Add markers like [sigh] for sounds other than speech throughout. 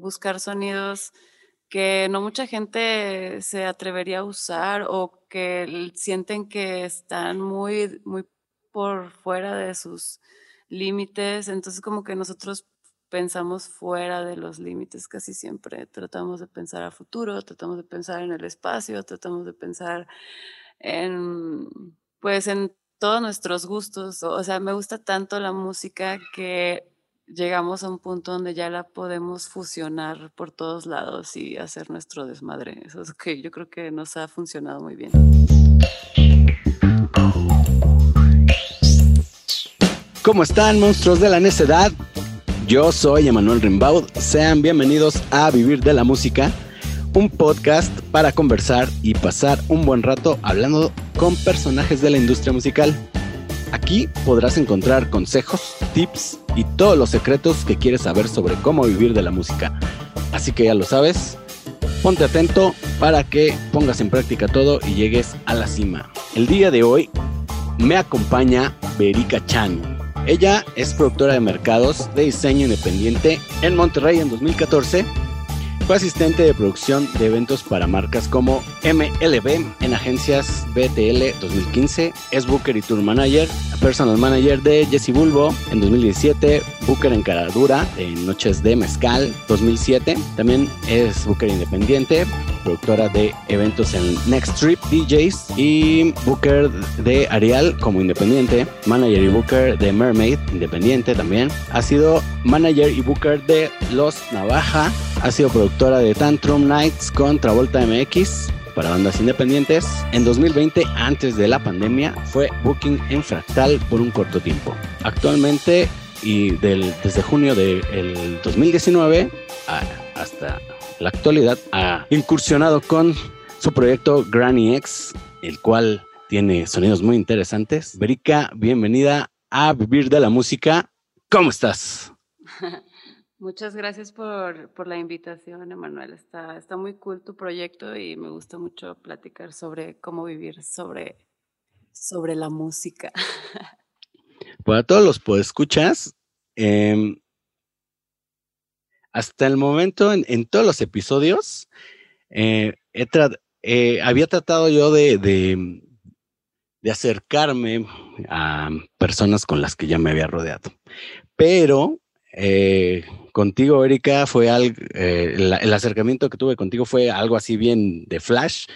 buscar sonidos que no mucha gente se atrevería a usar o que sienten que están muy, muy por fuera de sus límites. Entonces como que nosotros pensamos fuera de los límites casi siempre. Tratamos de pensar a futuro, tratamos de pensar en el espacio, tratamos de pensar en, pues, en todos nuestros gustos. O sea, me gusta tanto la música que llegamos a un punto donde ya la podemos fusionar por todos lados y hacer nuestro desmadre. Eso es que yo creo que nos ha funcionado muy bien. ¿Cómo están, monstruos de la necedad? Yo soy Emanuel Rimbaud. Sean bienvenidos a Vivir de la Música, un podcast para conversar y pasar un buen rato hablando con personajes de la industria musical. Aquí podrás encontrar consejos, tips y todos los secretos que quieres saber sobre cómo vivir de la música. Así que ya lo sabes, ponte atento para que pongas en práctica todo y llegues a la cima. El día de hoy me acompaña Berika Chan. Ella es productora de mercados de diseño independiente en Monterrey en 2014. Fue asistente de producción de eventos para marcas como MLB en agencias BTL 2015. Es Booker y Tour Manager, Personal Manager de Jesse Bulbo en 2017. Booker en Caradura en Noches de Mezcal 2007. También es Booker Independiente productora de eventos en Next Trip DJs y Booker de Arial como independiente, manager y Booker de Mermaid independiente también. Ha sido manager y Booker de Los Navaja, ha sido productora de Tantrum Nights con Travolta MX para bandas independientes. En 2020, antes de la pandemia, fue Booking en Fractal por un corto tiempo. Actualmente y desde junio del 2019 hasta la actualidad ha incursionado con su proyecto Granny X, el cual tiene sonidos muy interesantes. Berica, bienvenida a Vivir de la Música. ¿Cómo estás? [laughs] Muchas gracias por, la invitación, Emanuel. Está, está muy cool tu proyecto y me gusta mucho platicar sobre cómo vivir sobre, sobre la música. [laughs] Para todos los podescuchas, eh, hasta el momento, en, todos los episodios, eh, eh, había tratado yo de, de, acercarme a personas con las que ya me había rodeado. Pero eh, contigo, Erika, fue algo, el, acercamiento que tuve contigo fue algo así bien de flash,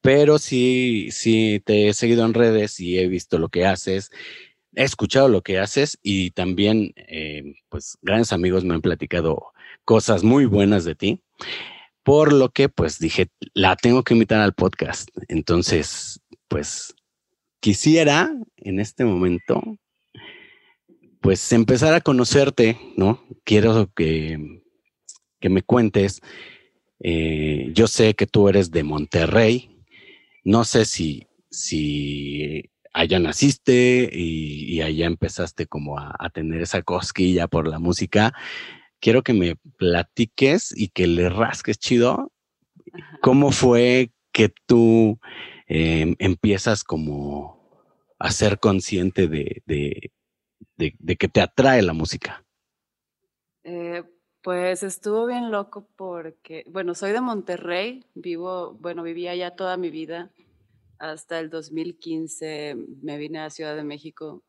pero sí, sí te he seguido en redes y he visto lo que haces he escuchado lo que haces y también, pues, grandes amigos me han platicado cosas muy buenas de ti, por lo que pues dije, la tengo que invitar al podcast. Entonces, pues quisiera en este momento, pues empezar a conocerte, ¿no? Quiero que, que me cuentes. Eh, yo sé que tú eres de Monterrey. No sé si, si allá naciste y, allá empezaste como a, a, tener esa cosquilla por la música quiero que me platiques y que le rasques chido cómo fue que tú em, empiezas como a ser consciente de, que te atrae la música. Eh, pues estuvo bien loco porque, bueno, soy de Monterrey, vivo, bueno, vivía allá toda mi vida. Hasta el 2015 me vine a Ciudad de México,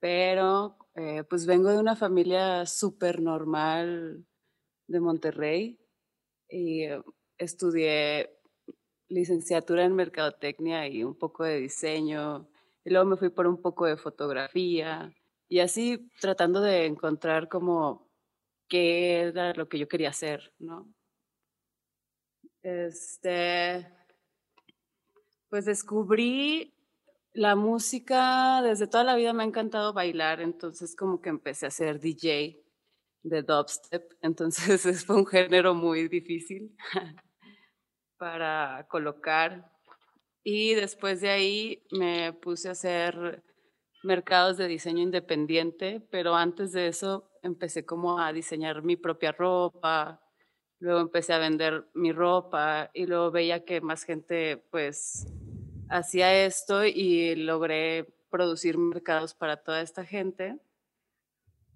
pero eh, pues vengo de una familia súper normal de Monterrey y eh, estudié licenciatura en mercadotecnia y un poco de diseño y luego me fui por un poco de fotografía y así tratando de encontrar como qué era lo que yo quería hacer, ¿no? Este, pues descubrí la música, desde toda la vida me ha encantado bailar, entonces como que empecé a ser DJ de dubstep, [laughs] entonces fue un género muy difícil [laughs] para colocar. Y después de ahí me puse a hacer mercados de diseño independiente, pero antes de eso empecé como a diseñar mi propia ropa, luego empecé a vender mi ropa y luego veía que más gente pues hacía esto y logré producir mercados para toda esta gente,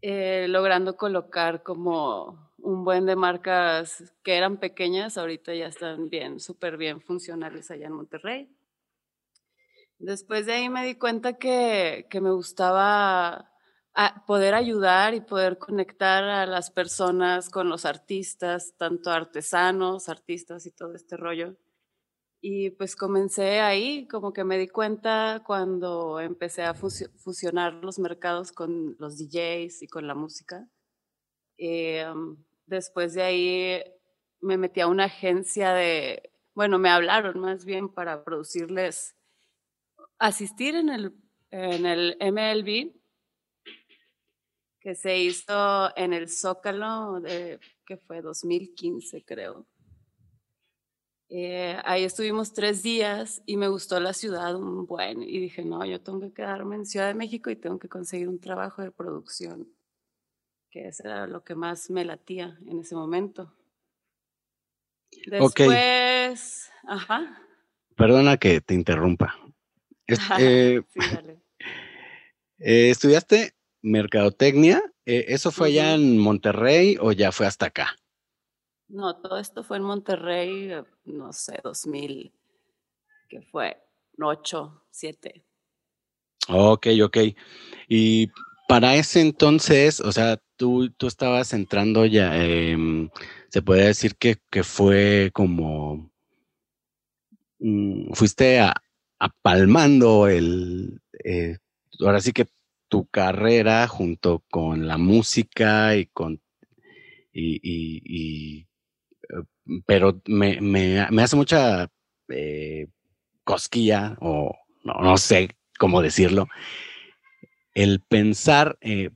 eh, logrando colocar como un buen de marcas que eran pequeñas, ahorita ya están bien, súper bien funcionales allá en Monterrey. Después de ahí me di cuenta que, que me gustaba poder ayudar y poder conectar a las personas con los artistas, tanto artesanos, artistas y todo este rollo. Y pues comencé ahí, como que me di cuenta cuando empecé a fusionar los mercados con los DJs y con la música. Eh, después de ahí me metí a una agencia de, bueno, me hablaron más bien para producirles, asistir en el, en el MLB, que se hizo en el Zócalo, de, que fue 2015 creo. Eh, ahí estuvimos tres días y me gustó la ciudad un buen y dije, no, yo tengo que quedarme en Ciudad de México y tengo que conseguir un trabajo de producción, que eso era lo que más me latía en ese momento. Después, ajá. Perdona que te interrumpa. Eh, [laughs] sí, [laughs] dale. Eh, ¿Estudiaste mercadotecnia? ¿Eso fue allá en Monterrey o ya fue hasta acá? No, todo esto fue en Monterrey, eh, no sé, 2000, que fue 8, 7. Ok, ok. Y para ese entonces, o sea, tú, tú estabas entrando ya, em, se puede decir que, que fue como, mm, fuiste a, apalmando el, eh, ahora sí que tu carrera junto con la música y con, y pero me, me, me hace mucha eh, cosquilla, o no, no, sé cómo decirlo, el pensar, eh,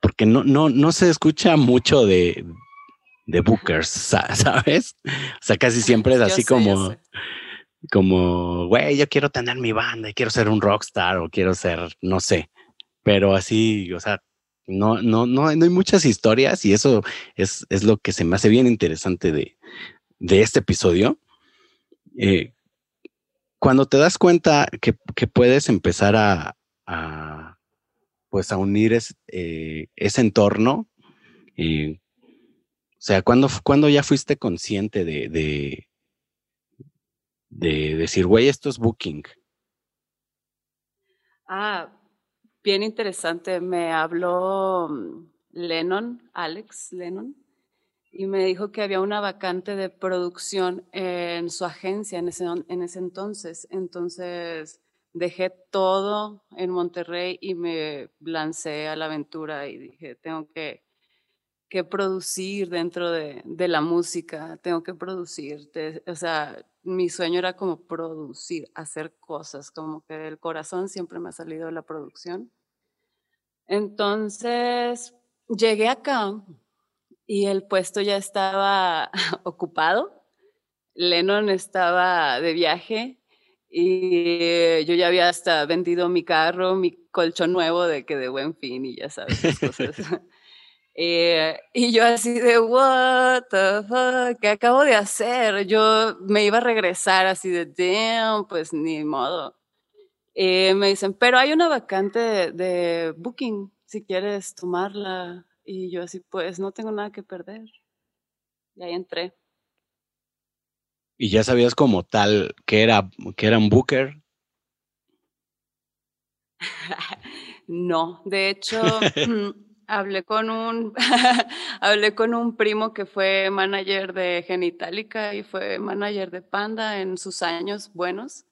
porque no, no, no se escucha mucho de, de bookers, [laughs] ¿sabes? O sea, casi siempre es así como, como, güey, yo quiero tener mi banda y quiero ser un rockstar o quiero ser, no sé, pero así, o sea, no, no, no, hay muchas historias y eso es, lo que se me hace bien interesante de, este episodio. Eh, cuando te das cuenta que, puedes empezar a, pues a unir eh, ese entorno, eh, o sea, ¿cuándo, cuando ya fuiste consciente de, de, de decir, güey, esto es booking? Ah, bien interesante. Me habló mm, Lennon, Alex Lennon, y me dijo que había una vacante de producción en su agencia en ese, en ese entonces. Entonces dejé todo en Monterrey y me lancé a la aventura y dije, tengo que, que producir dentro de, de, la música, tengo que producir. o sea, mi sueño era como producir, hacer cosas, como que el corazón siempre me ha salido la producción. Entonces, llegué acá y el puesto ya estaba [laughs] ocupado. Lennon estaba de viaje y yo ya había hasta vendido mi carro, mi colchón nuevo de que de buen fin y ya sabes, cosas. [laughs] Eh, y yo así de, what the fuck, ¿qué acabo de hacer? Yo me iba a regresar así de, damn, pues ni modo. Eh, me dicen, pero hay una vacante de, booking, si quieres tomarla. Y yo así, pues no tengo nada que perder. Y ahí entré. ¿Y ya sabías como tal que era, que era un booker? [laughs] no, de hecho... [laughs] Hablé con un [laughs] hablé con un primo que fue manager de Genitalica y fue manager de Panda en sus años buenos.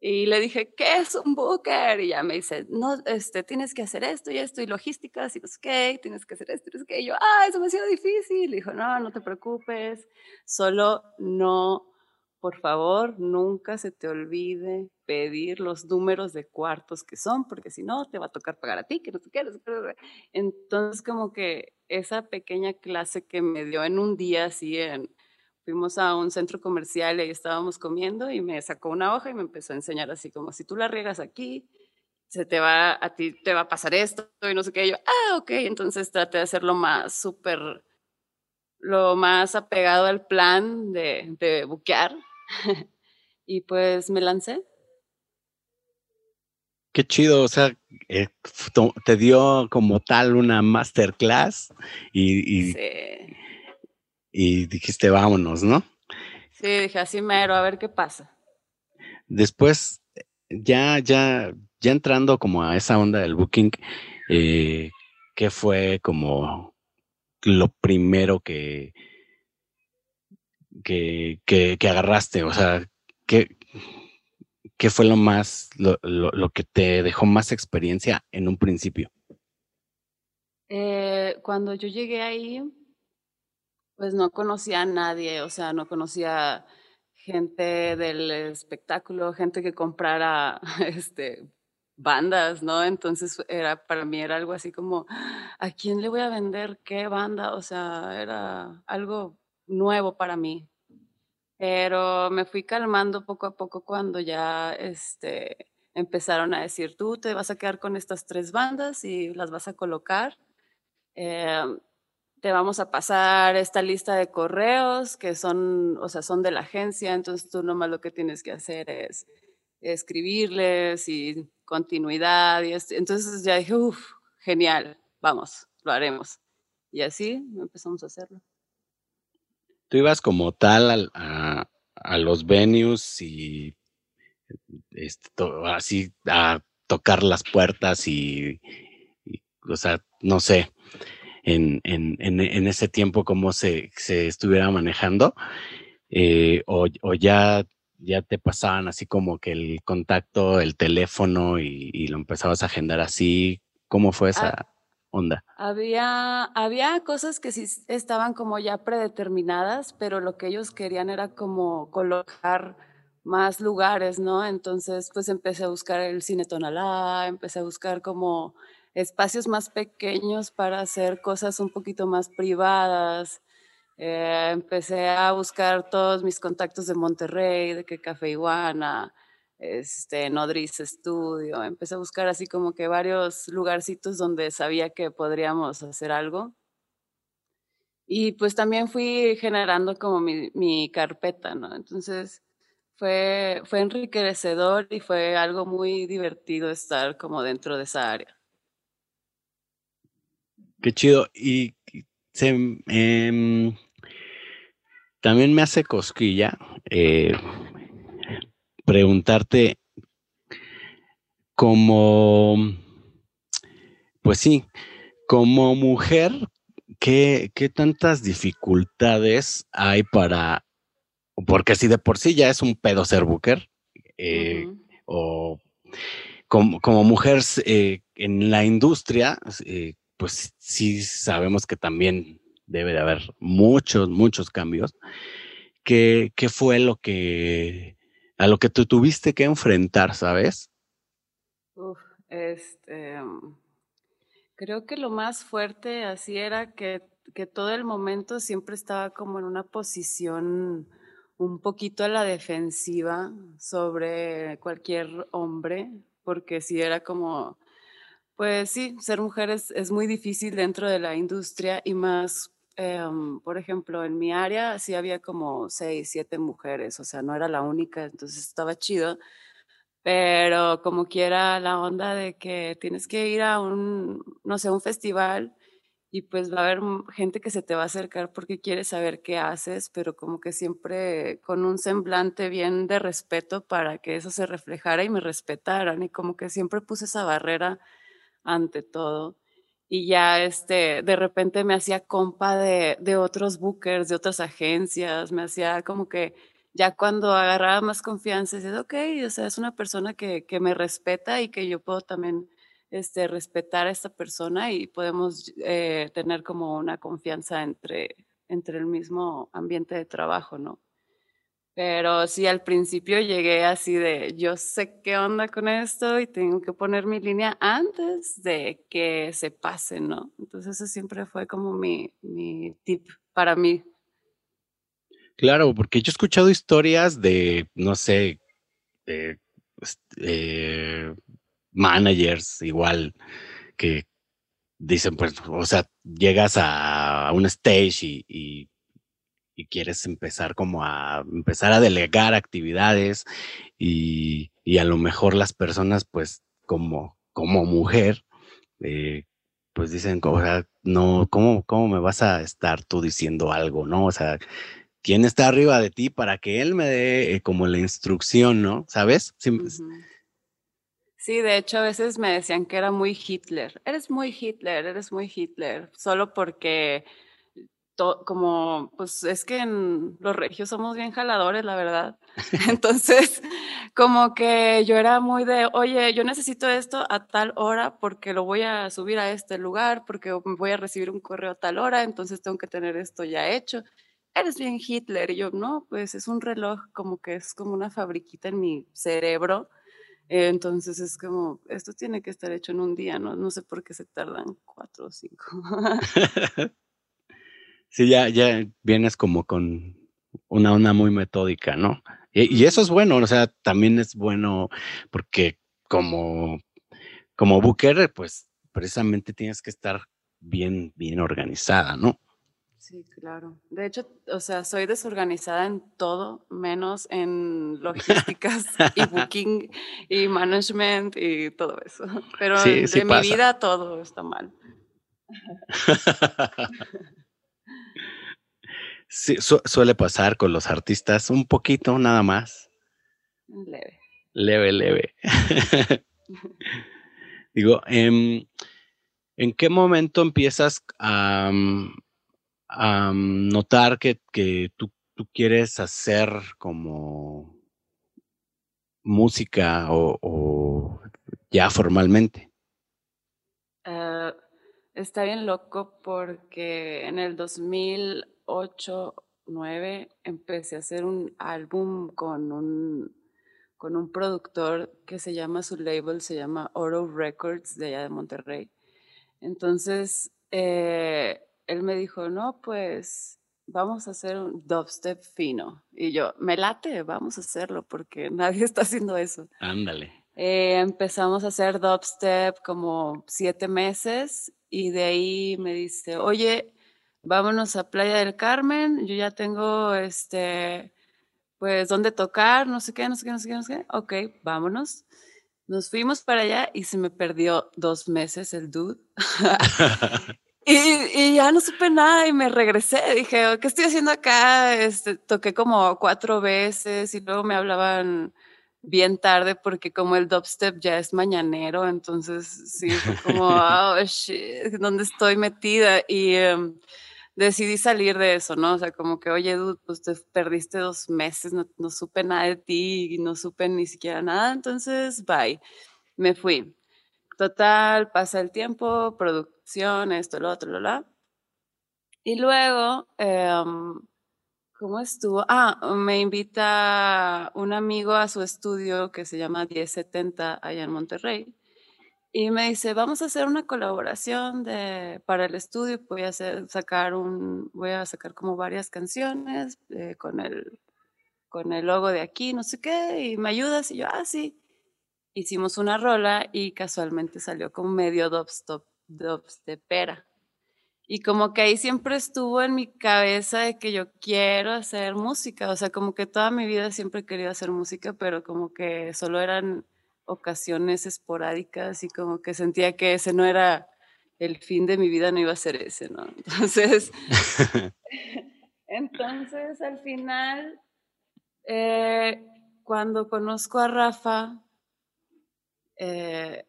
Y le dije, ¿qué es un booker? Y ya me dice, no, este, tienes que hacer esto y esto y logísticas y no sé qué, tienes que hacer esto y no sé qué. Y yo, ah, ha sido difícil. Le dijo, no, no te preocupes, solo no por favor, nunca se te olvide pedir los números de cuartos que son, porque si no, te va a tocar pagar a ti, que no te quieres. Entonces, como que esa pequeña clase que me dio en un día, así fuimos a un centro comercial y ahí estábamos comiendo y me sacó una hoja y me empezó a enseñar así como, si tú la riegas aquí, se te va, a ti te va a pasar esto y no sé qué. yo, ah, ok, entonces traté de hacerlo más súper, lo más apegado al plan de, de buquear [laughs] y pues me lancé. Qué chido, o sea, eh, te dio como tal una masterclass y, y, y dijiste vámonos, ¿no? Sí, dije así mero, a ver qué pasa. Después, ya, ya, ya entrando como a esa onda del booking, eh, ¿qué fue como lo primero que, que, que, agarraste? O sea, ¿qué, ¿qué fue lo más, lo, lo, que te dejó más experiencia en un principio? Eh, cuando yo llegué ahí, pues no conocía a nadie, o sea, no conocía gente del espectáculo, gente que comprara [laughs] este bandas, ¿no? Entonces era para mí era algo así como ¿a quién le voy a vender qué banda? O sea, era algo nuevo para mí. Pero me fui calmando poco a poco cuando ya este empezaron a decir, tú te vas a quedar con estas tres bandas y las vas a colocar. Em, te vamos a pasar esta lista de correos que son, o sea, son de la agencia, entonces tú nomás lo que tienes que hacer es escribirles y continuidad. Y entonces ya dije, uff, genial, vamos, lo haremos. Y así empezamos a hacerlo. Tú ibas como tal a, los venues y este, así a tocar las puertas y, o sea, no sé, en, en, en, ese tiempo cómo se, se estuviera manejando, eh, o, o, ya, ya te pasaban así como que el contacto, el teléfono y, lo empezabas a agendar así, ¿cómo fue esa ah, Había, había cosas que sí estaban como ya predeterminadas, pero lo que ellos querían era como colocar más lugares, ¿no? Entonces, pues empecé a buscar el Cine Tonalá, empecé a buscar como espacios más pequeños para hacer cosas un poquito más privadas. Eh, empecé a buscar todos mis contactos de Monterrey, de que Café Iguana, este, Nodriz Studio. Empecé a buscar así como que varios lugarcitos donde sabía que podríamos hacer algo. Y pues también fui generando como mi, mi carpeta, ¿no? Entonces fue, fue enriquecedor y fue algo muy divertido estar como dentro de esa área. Qué chido. Y se, em, también me hace cosquilla eh, preguntarte como, pues sí, como mujer, ¿qué, qué tantas dificultades hay para, porque si de por sí ya es un pedo ser booker, eh, o como, como mujer eh, en la industria, pues sí sabemos que también debe de haber muchos, muchos cambios. ¿Qué, qué fue lo que, a lo que tú tuviste que enfrentar, sabes? Uf, este, creo que lo más fuerte así era que, que todo el momento siempre estaba como en una posición un poquito a la defensiva sobre cualquier hombre, porque si era como, pues sí, ser mujer es, muy difícil dentro de la industria y más, em, por ejemplo, en mi área sí había como seis, siete mujeres, o sea, no era la única, entonces estaba chido, pero como quiera la onda de que tienes que ir a un, no sé, un festival y pues va a haber gente que se te va a acercar porque quiere saber qué haces, pero como que siempre con un semblante bien de respeto para que eso se reflejara y me respetaran y como que siempre puse esa barrera ante todo. Y ya este, de repente me hacía compa de, de otros bookers, de otras agencias, me hacía como que ya cuando agarraba más confianza, decía, ok, o sea, es una persona que, que, me respeta y que yo puedo también este, respetar a esta persona y podemos eh, tener como una confianza entre, entre el mismo ambiente de trabajo, ¿no? Pero sí, al principio llegué así de, yo sé qué onda con esto y tengo que poner mi línea antes de que se pase, ¿no? Entonces eso siempre fue como mi, mi tip para mí. Claro, porque yo he escuchado historias de, no sé, de, este, managers igual que dicen, pues, o sea, llegas a un stage y quieres empezar como a empezar a delegar actividades y, a lo mejor las personas pues como, como mujer, eh, pues dicen, o sea, no, ¿cómo, ¿cómo me vas a estar tú diciendo algo, no? O sea, ¿quién está arriba de ti para que él me dé eh, como la instrucción, no? ¿Sabes? Sí, de hecho a veces me decían que era muy Hitler. Eres muy Hitler, eres muy Hitler, solo porque como, pues es que en los regios somos bien jaladores, la verdad. [laughs] [laughs] Entonces, como que yo era muy de, oye, yo necesito esto a tal hora porque lo voy a subir a este lugar, porque voy a recibir un correo a tal hora, entonces tengo que tener esto ya hecho. Eres bien Hitler. Y yo, no, pues es un reloj, como que es como una fabriquita en mi cerebro. entonces es como, esto tiene que estar hecho en un día, ¿no? No sé por qué se tardan cuatro o cinco. [laughs] Sí, ya, ya vienes como con una onda muy metódica, ¿no? Y, eso es bueno, o sea, también es bueno porque como, como booker, pues precisamente tienes que estar bien, bien organizada, ¿no? Sí, claro. De hecho, o sea, soy desorganizada en todo, menos en [laughs] logísticas y booking y management y todo eso. Pero de mi vida todo está mal. [laughs] [laughs] Sí, suele pasar con los artistas un poquito nada más. Leve. Leve, leve. [laughs] Digo, em, ¿en qué momento empiezas a, mm, mm, notar que, tú, quieres hacer como música o, ya formalmente? Ah, está bien loco porque en el 2000 8, 9 empecé a hacer un álbum con un, con un productor que se llama, su label se llama Oro Records de allá de Monterrey. Entonces, eh, él me dijo, no, pues vamos a hacer un dubstep fino. Y yo, me late, vamos a hacerlo porque [laughs] nadie está haciendo eso. Ándale. Eh, empezamos a hacer dubstep como siete meses y de ahí me dice, oye, vámonos a Playa del Carmen, yo ya tengo, este, pues, dónde tocar, no sé qué, no sé qué, no sé qué, no sé qué. Ok, vámonos. Nos fuimos para allá y se me perdió dos meses el dude. [laughs] [laughs] y, y, ya no supe nada y me regresé. Dije, ¿qué estoy haciendo acá? Este, toqué como cuatro veces y luego me hablaban bien tarde porque como el dubstep ya es mañanero, entonces sí, fue como, [laughs] oh, shit, ¿dónde estoy metida? Y... Em, decidí salir de eso, ¿no? O sea, como que, oye, dude, pues te perdiste dos meses, no, no supe nada de ti, no supe ni siquiera nada, entonces, bye. Me fui. Total, pasa el tiempo, producción, esto, lo otro, lo, la. Y luego, em, ¿cómo estuvo? Ah, me invita un amigo a su estudio que se llama 1070 allá en Monterrey. Y me dice, vamos a hacer una colaboración de, para el estudio, voy a hacer, sacar un, voy a sacar como varias canciones eh, con, el, con el logo de aquí, no sé qué, y me ayudas, y yo, ah, sí. Hicimos una rola y casualmente salió como medio dubstep, pera Y como que ahí siempre estuvo en mi cabeza de que yo quiero hacer música, o sea, como que toda mi vida siempre he querido hacer música, pero como que solo eran ocasiones esporádicas y como que sentía que ese no era el fin de mi vida, no iba a ser ese, ¿no? [laughs] Entonces, [laughs] entonces al final, eh, cuando conozco a Rafa, eh,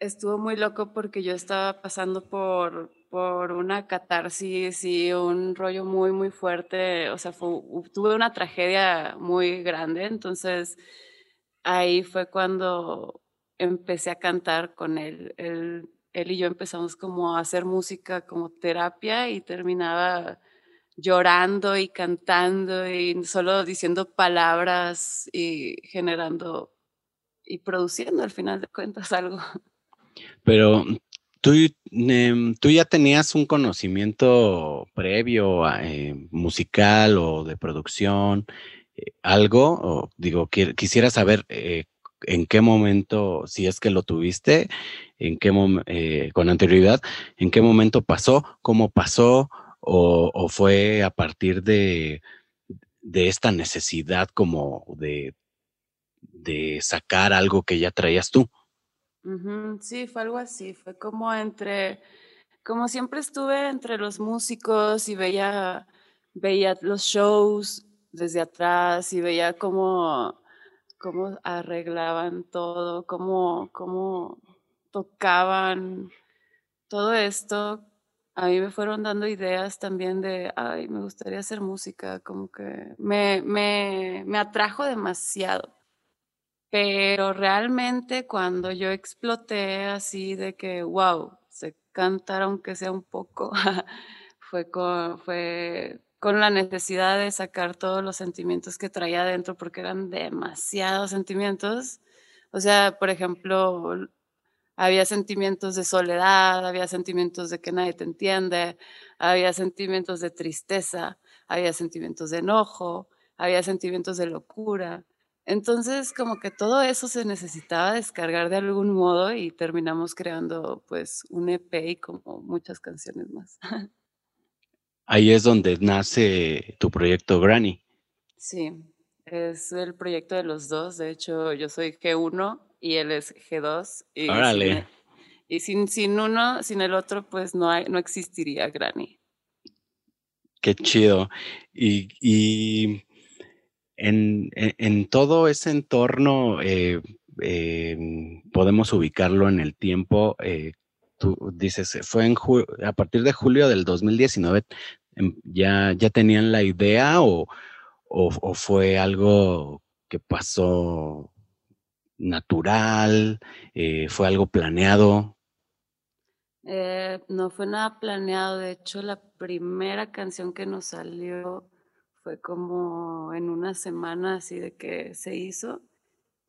estuvo muy loco porque yo estaba pasando por, por una catarsis y un rollo muy, muy fuerte, o sea, tuve una tragedia muy grande, entonces ahí fue cuando empecé a cantar con él. él. y yo empezamos como a hacer música como terapia y terminaba llorando y cantando y solo diciendo palabras y generando y produciendo al final de cuentas [laughs] algo. Pero tú, em, tú ya tenías un conocimiento previo eh, musical o de producción algo, o digo, quisiera saber eh, en qué momento, si es que lo tuviste, en qué eh, con anterioridad, en qué momento pasó, cómo pasó, o, fue a partir de, de, esta necesidad como de, de sacar algo que ya traías tú. Sí, fue algo así, fue como entre, como siempre estuve entre los músicos y veía, veía los shows desde atrás y veía cómo, cómo arreglaban todo, cómo, cómo tocaban todo esto. A mí me fueron dando ideas también de, ay, me gustaría hacer música, como que me, me, me atrajo demasiado. Pero realmente cuando yo exploté así de que, wow, sé cantar aunque sea un poco, [laughs] fue con, fue con la necesidad de sacar todos los sentimientos que traía adentro, porque eran demasiados sentimientos. O sea, por ejemplo, había sentimientos de soledad, había sentimientos de que nadie te entiende, había sentimientos de tristeza, había sentimientos de enojo, había sentimientos de locura. Entonces, como que todo eso se necesitaba descargar de algún modo y terminamos creando pues un EP y como muchas canciones más. [laughs] Ahí es donde nace tu proyecto Granny. Sí, es el proyecto de los dos. De hecho, yo soy G1 y él es G2. Y Órale. y sin, sin uno, sin el otro, pues no, hay, no existiría Granny. Qué chido. Y, y en, todo ese entorno eh, em, podemos ubicarlo en el tiempo. Eh, tú dices, fue en a partir de julio del 2019, em, ¿ya, ya tenían la idea o, fue algo que pasó natural? Eh, ¿Fue algo planeado? no fue nada planeado. De hecho, la primera canción que nos salió fue como en una semana así de que se hizo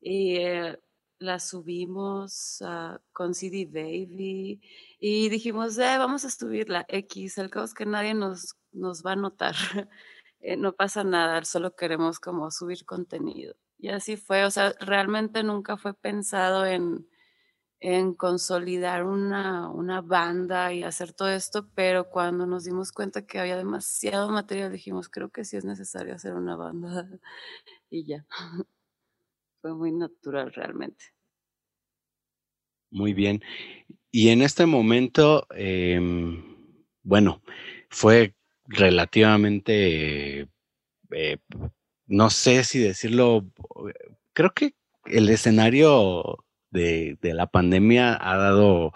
y eh, la subimos con CD Baby y dijimos, eh, vamos a subir la X, el caso es que nadie nos, nos va a notar, [laughs] eh, no pasa nada, solo queremos como subir contenido. Y así fue, o sea, realmente nunca fue pensado en en consolidar una, una, banda y hacer todo esto, pero cuando nos dimos cuenta que había demasiado material, dijimos, creo que sí es necesario hacer una banda [laughs] y ya. Fue muy natural realmente. Muy bien. Y en este momento, em, bueno, fue relativamente, eh, no sé si decirlo, creo que el escenario de, la pandemia ha dado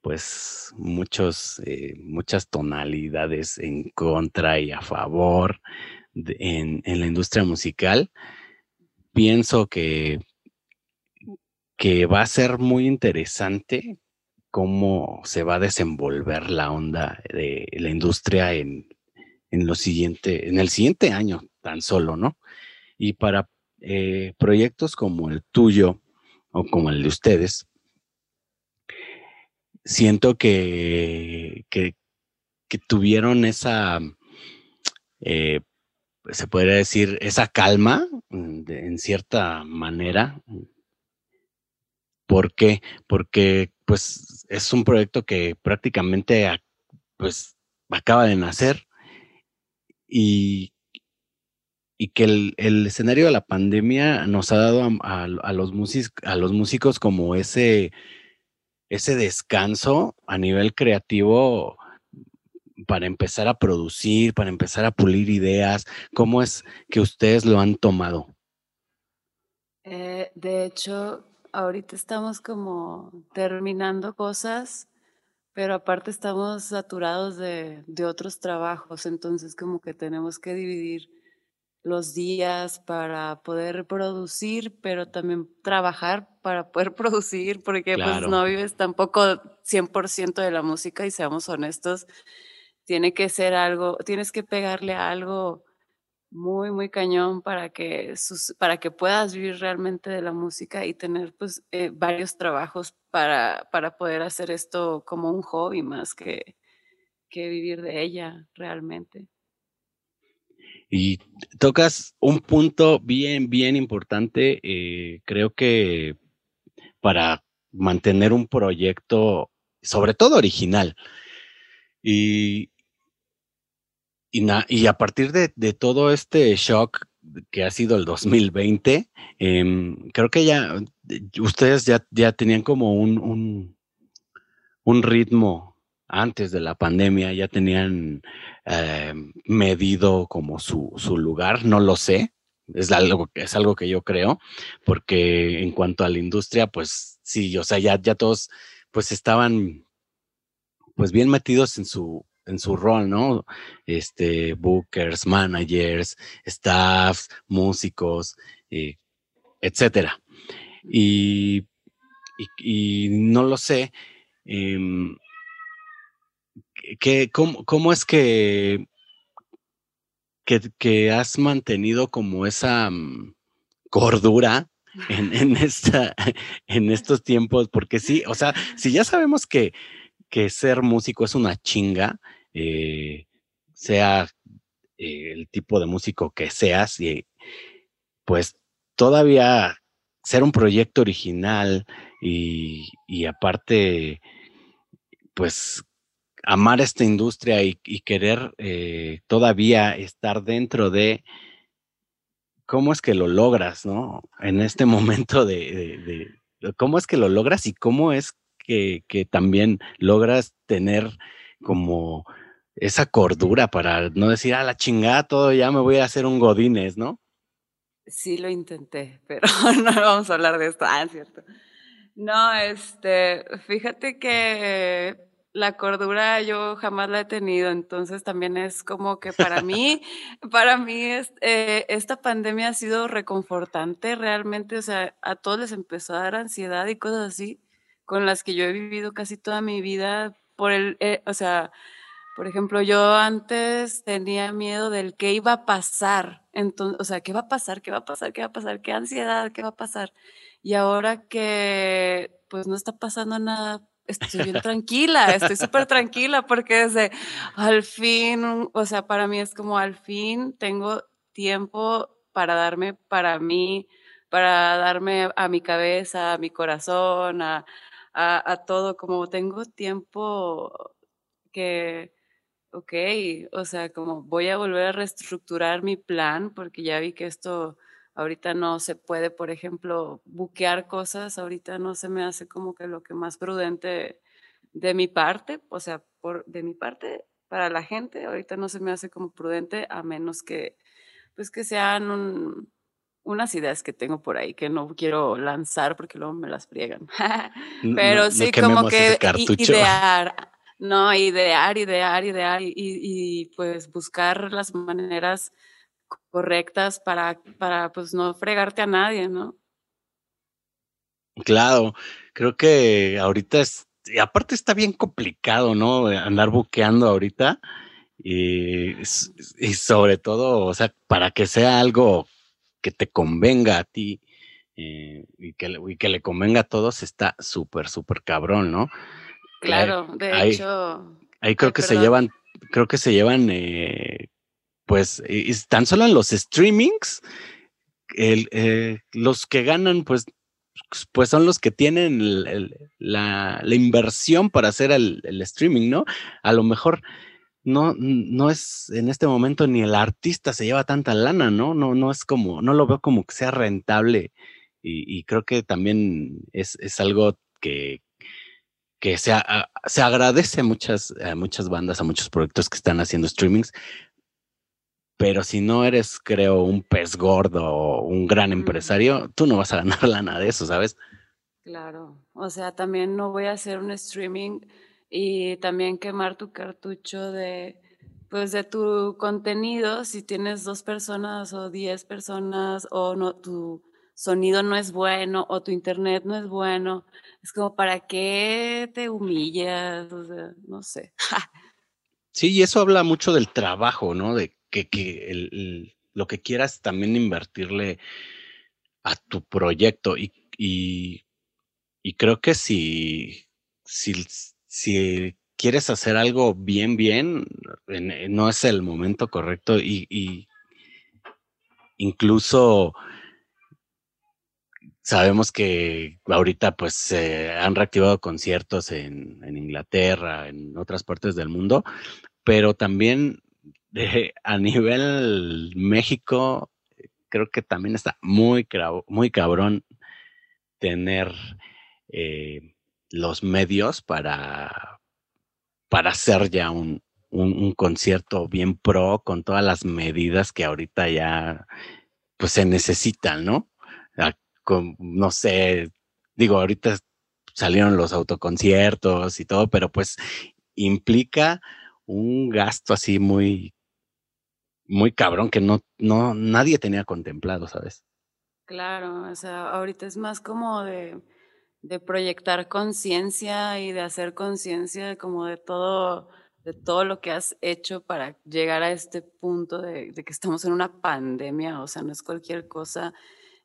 pues muchos, eh, muchas tonalidades en contra y a favor en, la industria musical. Pienso que, que va a ser muy interesante cómo se va a desenvolver la onda de la industria en, en, lo siguiente, en el siguiente año tan solo, ¿no? Y para eh, proyectos como el tuyo, o como el de ustedes, siento que, que, tuvieron esa, eh, se podría decir, esa calma mm, en cierta manera. ¿Por qué? Porque pues es un proyecto que prácticamente pues acaba de nacer y y que el, escenario de la pandemia nos ha dado a, los, a los músicos como ese, ese descanso a nivel creativo para empezar a producir, para empezar a pulir ideas. ¿Cómo es que ustedes lo han tomado? Eh, de hecho, ahorita estamos como terminando cosas, pero aparte estamos saturados de, de otros trabajos, entonces como que tenemos que dividir los días para poder producir, pero también trabajar para poder [laughs] producir, porque pues no vives tampoco 100% de la música y seamos honestos, tiene que ser algo, tienes que pegarle algo muy, muy cañón para que, para que puedas vivir realmente de la música y tener pues eh, varios trabajos para, para poder hacer esto como un hobby más que, que vivir de ella realmente. Y tocas un punto bien, bien importante. Eh, creo que para mantener un proyecto, sobre todo original, y, y, a partir de, todo este shock que ha sido el 2020, em, creo que ya ustedes ya, ya tenían como un, un, ritmo antes de la pandemia, ya tenían em, medido como su, su, lugar, no lo sé, es algo, es algo que yo creo, porque en cuanto a la industria, pues sí, o sea, ya, ya todos pues estaban pues bien metidos en su, en su rol, ¿no? Este, bookers, managers, staffs, músicos, eh, etcétera. Y, y, no lo sé. Em, cómo, es que, que, has mantenido como esa mm, cordura en, en, [laughs] esta, en estos tiempos? Porque sí, o sea, si ya sabemos que, que ser músico es una chinga, eh, sea eh, el tipo de músico que seas, y pues todavía ser un proyecto original y, aparte, pues amar esta industria y, querer eh, todavía estar dentro de cómo es que lo logras, ¿no? En este momento de, cómo es que lo logras y cómo es que, que también logras tener como esa cordura para no decir, a la chingada, todo ya me voy a hacer un godines, ¿no? Sí, lo intenté, [laughs] pero no vamos a hablar de esto. Ah, es cierto. No, este, fíjate que la cordura yo jamás la he tenido, entonces también es como que para mí, [laughs] para mí es, eh, esta pandemia ha sido reconfortante realmente, o sea, a todos les empezó a dar ansiedad y cosas así, con las que yo he vivido casi toda mi vida por el, eh, o sea, por ejemplo, yo antes tenía miedo del qué iba a pasar. Entonces, o sea, ¿qué va a pasar? ¿Qué va a pasar? ¿Qué va a pasar? ¿Qué ansiedad? ¿Qué va a pasar? Y ahora que pues no está pasando nada, estoy bien [laughs] tranquila, estoy súper tranquila porque desde al fin, o sea, para mí es como al fin tengo tiempo para darme para mí, para darme a mi cabeza, a mi corazón, a, a todo, como tengo tiempo que ok, o sea, como voy a volver a reestructurar mi plan porque ya vi que esto ahorita no se puede, por ejemplo, buquear cosas, ahorita no se me hace como que lo que más prudente de mi parte, o sea, por, de mi parte para la gente, ahorita no se me hace como prudente a menos que, pues que sean unas ideas que tengo por ahí que no quiero lanzar porque luego me las friegan. [laughs] Pero sí, como que idear, no, idear, idear, idear y, y, pues buscar las maneras correctas para, para pues no fregarte a nadie, ¿no? Claro, creo que ahorita es, y aparte está bien complicado, ¿no? Andar buqueando ahorita y, y sobre todo, o sea, para que sea algo que te convenga a ti eh, y, que, y que le convenga a todos está súper, súper cabrón, ¿no? Claro, de hecho. Ahí creo que se llevan, creo que se llevan, eh, pues, tan solo en los streamings, eh, los que ganan, pues, pues son los que tienen la, inversión para hacer el, streaming, ¿no? A lo mejor no, no es en este momento ni el artista se lleva tanta lana, ¿no? No, no es como, no lo veo como que sea rentable. Y, creo que también es, es algo que, que se, se agradece a muchas, muchas bandas, a muchos proyectos que están haciendo streamings, pero si no eres, creo, un pez gordo o un gran empresario, tú no vas a ganar [laughs] nada de eso, ¿sabes? Claro, o sea, también no voy a hacer un streaming y también quemar tu cartucho de, pues, de tu contenido, si tienes dos personas o diez personas o no, tu sonido no es bueno o tu internet no es bueno, es como, ¿para qué te humillas? No sé. [laughs] sí, y eso habla mucho del trabajo, ¿no? De que, que el, lo que quieras también invertirle a tu proyecto. Y, y, y creo que si, si, si, quieres hacer algo bien, bien, no es el momento correcto. Y, y incluso Sabemos que ahorita pues se han reactivado conciertos en, Inglaterra, en otras partes del mundo, pero también [laughs] a nivel México creo que también está muy, muy cabrón tener eh, los medios para, para hacer ya un, un, concierto bien pro con todas las medidas que ahorita ya pues se necesitan, ¿no? Ah, no sé, digo, ahorita salieron los autoconciertos y todo, pero pues implica un gasto así muy, muy cabrón que no, no, nadie tenía contemplado, ¿sabes? Claro, o sea, ahorita es más como de, de proyectar conciencia y de hacer conciencia como de todo, de todo lo que has hecho para llegar a este punto de, de, que estamos en una pandemia, o sea, no es cualquier cosa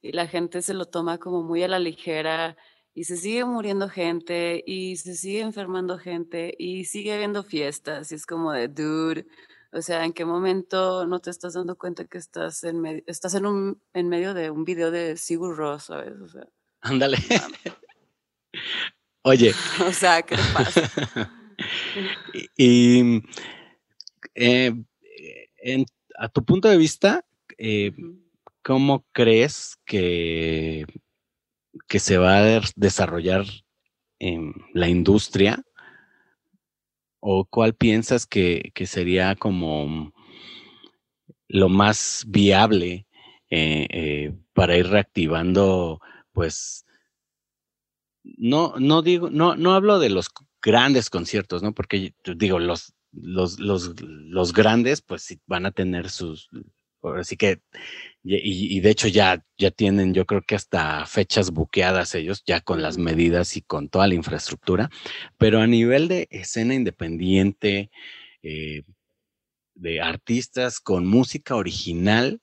y la gente se lo toma como muy a la ligera y se sigue muriendo gente y se sigue enfermando gente y sigue habiendo fiestas y es como de, dude, o sea, ¿en qué momento no te estás dando cuenta que estás en medio, estás en, un, en medio de un video de Sigur Ross, ¿sabes? O sea, ándale. Oye. [laughs] o sea, ¿qué pasa? [laughs] y, eh, en, a tu punto de vista, eh, ¿cómo crees que que se va a desarrollar en la industria? ¿O cuál piensas que, sería como lo más viable eh, para ir reactivando, pues, no, no digo, no, no hablo de los grandes conciertos, ¿no? Porque digo, los, los, los, los grandes, pues van a tener sus, así que y, de hecho ya, ya tienen, yo creo que hasta fechas buqueadas ellos, ya con las medidas y con toda la infraestructura, pero a nivel de escena independiente, eh, de artistas con música original,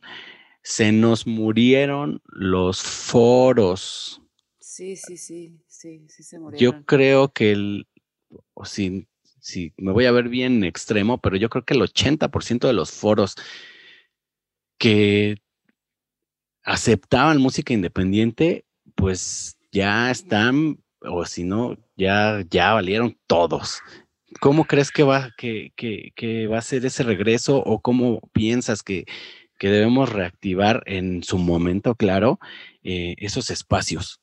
se nos murieron los foros. Sí, sí, sí, sí, sí se murieron. Yo creo que el, o si, si me voy a ver bien extremo, pero yo creo que el 80% de los foros que aceptaban música independiente, pues ya están, o si no, ya, ya valieron todos. ¿Cómo crees que va, que, que, va a ser ese regreso o cómo piensas que, que debemos reactivar en su momento, claro, eh, esos espacios?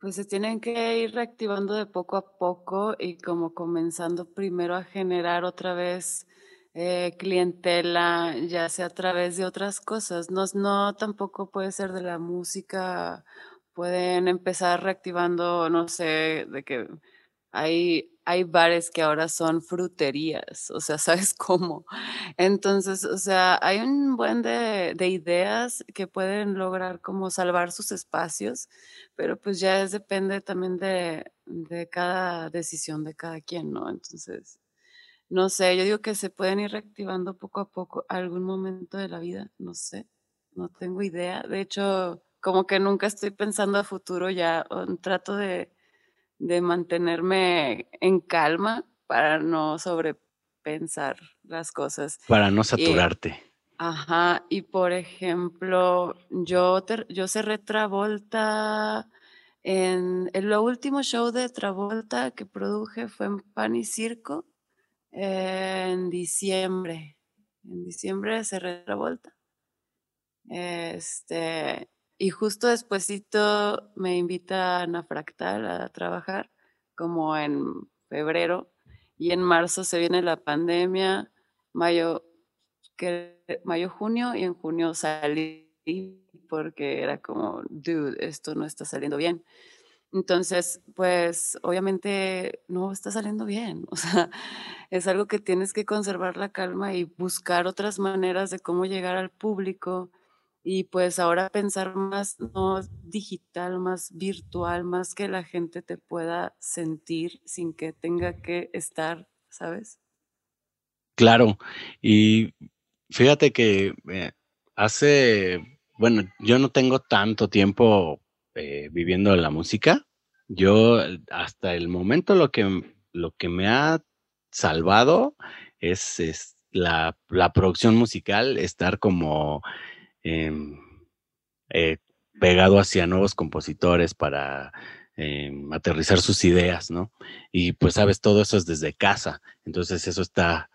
Pues se tienen que ir reactivando de poco a poco y como comenzando primero a generar otra vez eh, clientela, ya sea a través de otras cosas. No, no tampoco puede ser de la música. Pueden empezar reactivando, no sé, de que hay, hay bares que ahora son fruterías, o sea, [laughs] ¿sabes cómo? Entonces, o sea, hay un buen de, de ideas que pueden lograr como salvar sus espacios, pero pues ya es, depende también de, de cada decisión de cada quien, ¿no? Entonces, no sé, yo digo que se pueden ir reactivando poco a poco algún momento de la vida, no sé, no tengo idea. De hecho, como que nunca estoy pensando a futuro ya, trato de, de mantenerme en calma para no sobrepensar las cosas. Para no saturarte. ajá, y por ejemplo, yo, yo cerré Travolta en, en lo último show de Travolta que produje fue en Pan y Circo en diciembre. En diciembre cerré la vuelta. Este, y justo despuesito me invitan a Fractal a trabajar, como en febrero, y en marzo se viene la pandemia, mayo, que, mayo, junio, y en junio salí porque era como, dude, esto no está saliendo bien. Entonces, pues obviamente no está saliendo bien. [laughs] O sea, es algo que tienes que conservar la calma y buscar otras maneras de cómo llegar al público y pues ahora pensar más, no digital, más virtual, más que la gente te pueda sentir sin que tenga que estar, ¿sabes? Claro, y fíjate que eh, hace, bueno, yo no tengo tanto tiempo eh, viviendo la música. Yo hasta el momento lo que, lo que me ha salvado es, la, producción musical, estar como em, eh, pegado hacia nuevos compositores para em, aterrizar sus ideas, ¿no? Y pues sabes, todo eso es desde casa, entonces eso está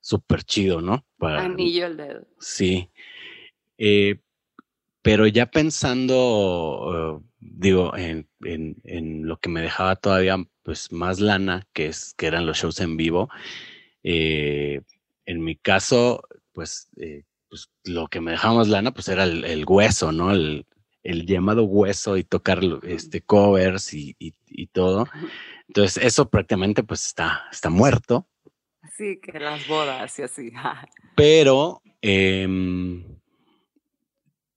súper chido, ¿no? Para, Anillo el dedo. Sí. Eh, pero ya pensando, digo, en, lo que me dejaba todavía pues más lana, que, es, que eran los shows en vivo, eh, en mi caso, pues, eh, pues, lo que me dejaba más lana, pues era el, hueso, ¿no? El, llamado hueso y tocar este, covers y, todo. Entonces, eso prácticamente pues está, está muerto. Sí, que las bodas y así. Pero em,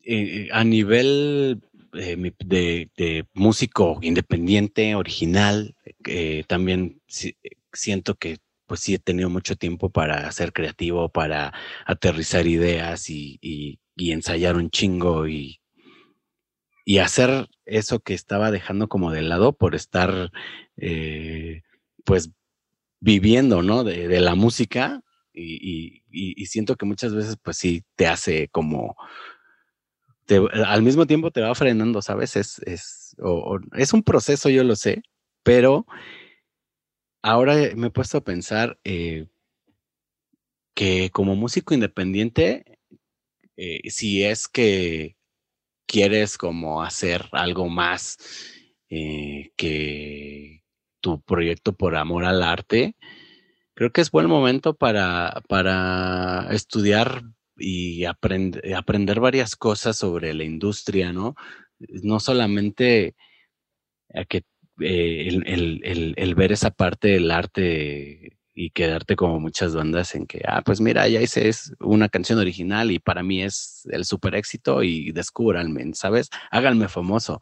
eh, a nivel de, músico independiente, original, también siento que pues sí he tenido mucho tiempo para ser creativo, para aterrizar ideas y, ensayar un chingo y, y, hacer eso que estaba dejando como de lado por estar eh, pues viviendo, ¿no? De, la música y, siento que muchas veces pues sí te hace como... al mismo tiempo te va frenando, ¿sabes? Es, es, es un proceso, yo lo sé, pero ahora me he puesto a pensar eh, que como músico independiente, eh, si es que quieres como hacer algo más eh, que tu proyecto por amor al arte, creo que es buen momento para, para estudiar y aprender varias cosas sobre la industria, ¿no? No solamente a que eh, el, ver esa parte del arte y quedarte como muchas bandas en que, ah, pues mira, ya hice es una canción original y para mí es el super éxito y descúbranme, ¿sabes? Háganme famoso,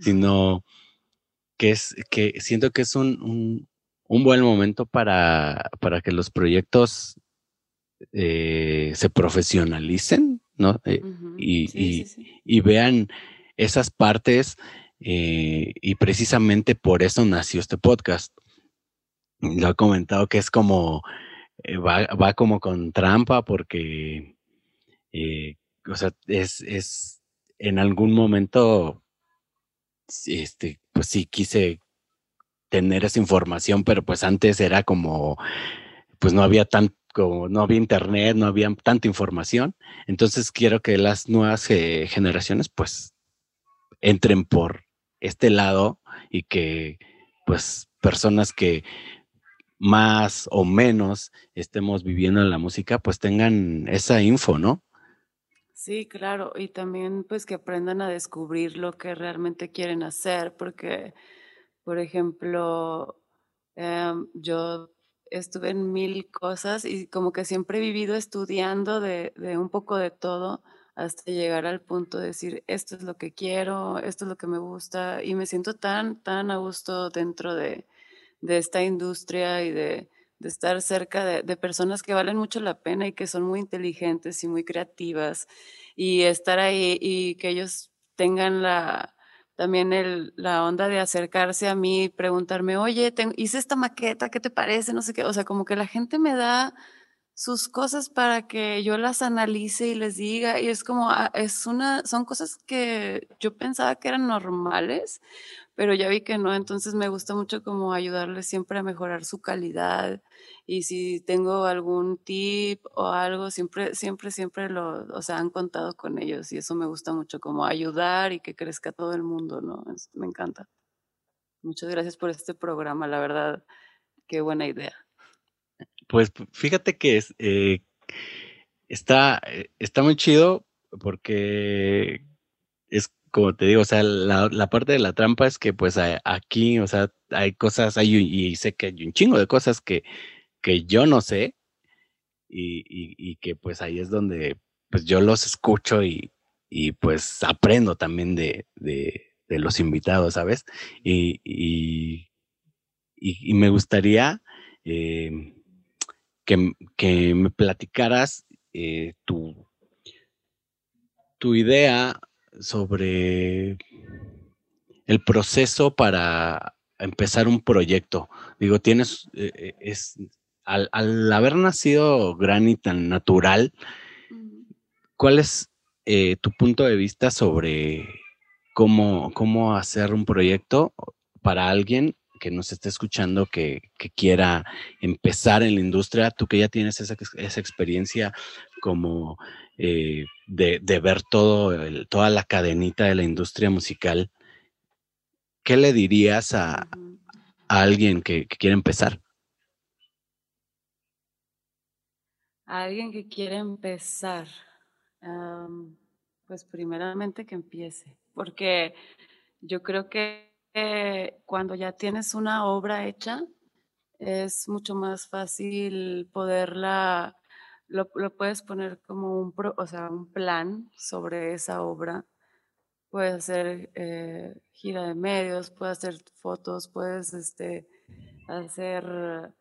sino que es que siento que es un, buen momento para, para, que los proyectos eh, se profesionalicen, ¿no? Eh, y, y, vean esas partes eh, y precisamente por eso nació este podcast. Lo he comentado que es como, eh, va, como con trampa porque, eh, o sea, es, es, en algún momento, este, pues sí quise tener esa información, pero pues antes era como, pues no había tan, como no había internet, no había tanta información. Entonces quiero que las nuevas generaciones pues entren por este lado y que pues personas que más o menos estemos viviendo en la música pues tengan esa info, ¿no? Sí, claro, y también pues que aprendan a descubrir lo que realmente quieren hacer, porque, por ejemplo, em, yo estuve en mil cosas y como que siempre he vivido estudiando de, de un poco de todo hasta llegar al punto de decir, esto es lo que quiero, esto es lo que me gusta, y me siento tan, tan a gusto dentro de, esta industria y de, estar cerca de, personas que valen mucho la pena y que son muy inteligentes y muy creativas, y estar ahí y que ellos tengan la, también el, la onda de acercarse a mí y preguntarme, oye, hice esta maqueta, ¿qué te parece? No sé qué, o sea, como que la gente me da sus cosas para que yo las analice y les diga. Y es como, ah, es una, son cosas que yo pensaba que eran normales, pero ya vi que no. Entonces me gusta mucho como ayudarles siempre a mejorar su calidad. Y si tengo algún tip o algo, siempre, siempre, siempre lo, o sea, han contado con ellos. Y eso me gusta mucho, como ayudar y que crezca todo el mundo, ¿no? me encanta. Muchas gracias por este programa, la verdad, qué buena idea. Pues fíjate que es, eh, está, eh, está muy chido porque es como te digo, o sea, la, parte de la trampa es que pues aquí, o sea, hay cosas, hay, y sé que hay un chingo de cosas que, que yo no sé y, que pues ahí es donde pues yo los escucho y, pues aprendo también de, los invitados, ¿sabes? Y, y, me gustaría eh, que, me platicaras eh, tu, tu idea sobre el proceso para empezar un proyecto. Digo, tienes, eh, eh, es, al, haber nacido Granny tan natural, ¿cuál es tu punto de vista sobre cómo, cómo hacer un proyecto para alguien que nos esté escuchando que, quiera empezar en la industria, tú que ya tienes esa, experiencia como eh, de, ver todo toda la cadenita de la industria musical, ¿qué le dirías a, alguien que, quiere empezar? A alguien que quiere empezar, pues primeramente que empiece, porque yo creo que cuando ya tienes una obra hecha, es mucho más fácil poderla, lo, puedes poner como un, o sea, un plan sobre esa obra. Puedes hacer eh, gira de medios, puedes hacer fotos, puedes este, hacer,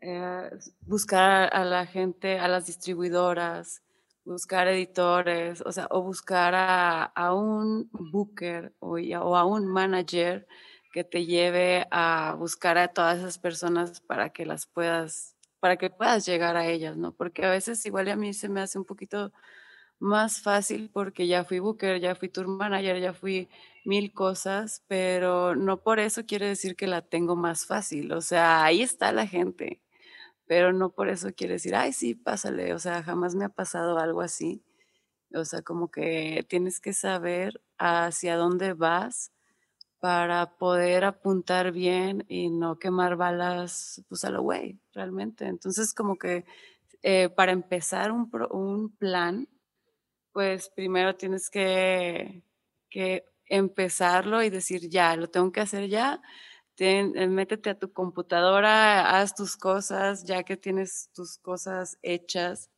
eh, buscar a la gente, a las distribuidoras, buscar editores, o sea, o buscar a, un booker o, o, a un manager que te lleve a buscar a todas esas personas para que las puedas, para que puedas llegar a ellas, ¿no? Porque a veces igual a mí se me hace un poquito más fácil porque ya fui booker, ya fui tour manager, ya fui mil cosas, pero no por eso quiere decir que la tengo más fácil. O sea, ahí está la gente pero no por eso quiere decir, ay, sí, pásale, o sea, jamás me ha pasado algo así. O sea, como que tienes que saber hacia dónde vas para poder apuntar bien y no quemar balas, pues a lo güey, realmente. Entonces, como que eh, para empezar un, un, plan, pues primero tienes que, que empezarlo y decir, ya, lo tengo que hacer ya, eh, métete a tu computadora, haz tus cosas, ya que tienes tus cosas hechas,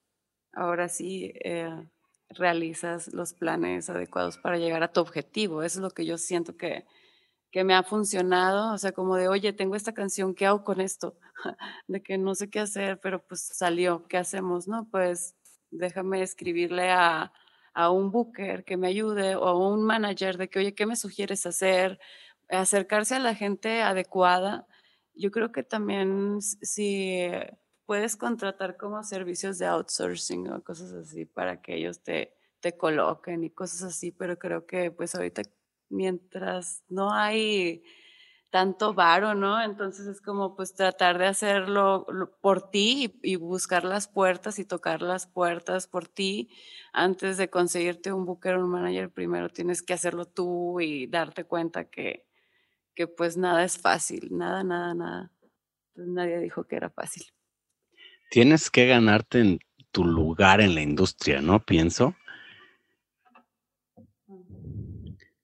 ahora sí eh, realizas los planes adecuados para llegar a tu objetivo. Eso es lo que yo siento que, que me ha funcionado, o sea, como de, oye, tengo esta canción, ¿qué hago con esto? [laughs] de que no sé qué hacer, pero pues salió, ¿qué hacemos? No, pues déjame escribirle a, a un booker que me ayude o a un manager de que, oye, ¿qué me sugieres hacer? Acercarse a la gente adecuada. Yo creo que también si puedes contratar como servicios de outsourcing o cosas así para que ellos te, te coloquen y cosas así, pero creo que pues ahorita mientras no hay tanto varo, ¿no? Entonces es como pues tratar de hacerlo por ti y, y, buscar las puertas y tocar las puertas por ti antes de conseguirte un booker o un manager. Primero tienes que hacerlo tú y darte cuenta que, que pues nada es fácil, nada, nada, nada. Pues nadie dijo que era fácil. Tienes que ganarte en tu lugar en la industria, ¿no? Pienso.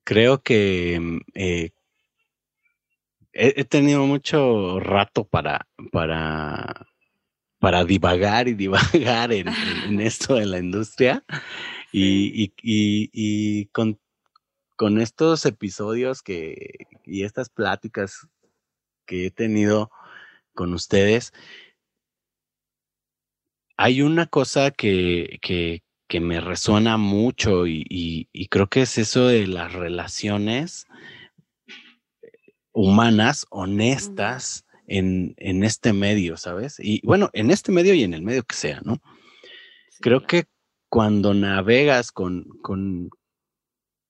Creo que mm, eh, he, tenido mucho rato para, para, para divagar y divagar en, [laughs] esto de la industria. Y, y, y, y, con con estos episodios que, y estas pláticas que he tenido con ustedes, hay una cosa que, que, me resuena mucho y, creo que es eso de las relaciones humanas, honestas en, en, este medio, ¿sabes? Y bueno, en este medio y en el medio que sea, ¿no? creo que cuando navegas con, con,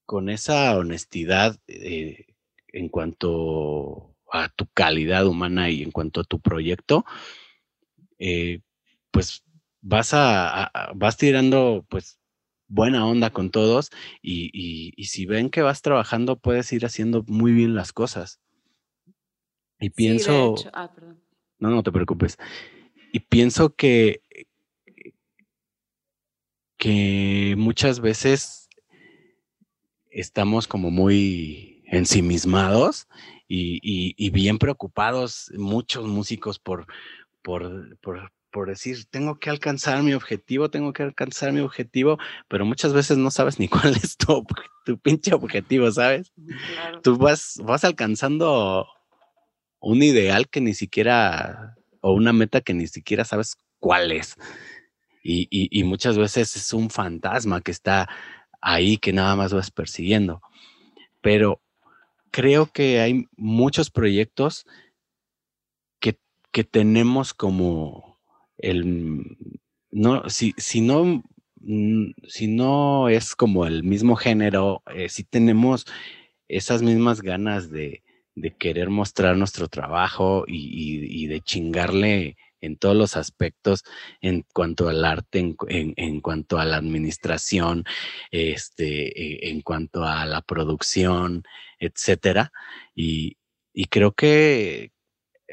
con esa honestidad eh, en cuanto a tu calidad humana y en cuanto a tu proyecto, eh, pues vas a, vas tirando pues buena onda con todos y, si ven que vas trabajando puedes ir haciendo muy bien las cosas. Y pienso... Ah, no, no te preocupes. Y pienso que, que muchas veces estamos como muy ensimismados y, bien preocupados, muchos músicos por, por, por, decir, tengo que alcanzar mi objetivo, tengo que alcanzar mi objetivo, pero muchas veces no sabes ni [laughs] cuál es tu, tu pinche objetivo, ¿sabes? Tú vas, vas alcanzando un ideal que ni siquiera, o una meta que ni siquiera sabes cuál es. Y, y, muchas veces es un fantasma que está ahí que nada más vas persiguiendo. Pero creo que hay muchos proyectos que, que tenemos como el, no, si, si no, mm, si no es como el mismo género, eh, si tenemos esas mismas ganas de, de querer mostrar nuestro trabajo y, y, de chingarle en todos los aspectos, en cuanto al arte, en, cuanto a la administración, este, e, en cuanto a la producción, etcétera. Y, creo que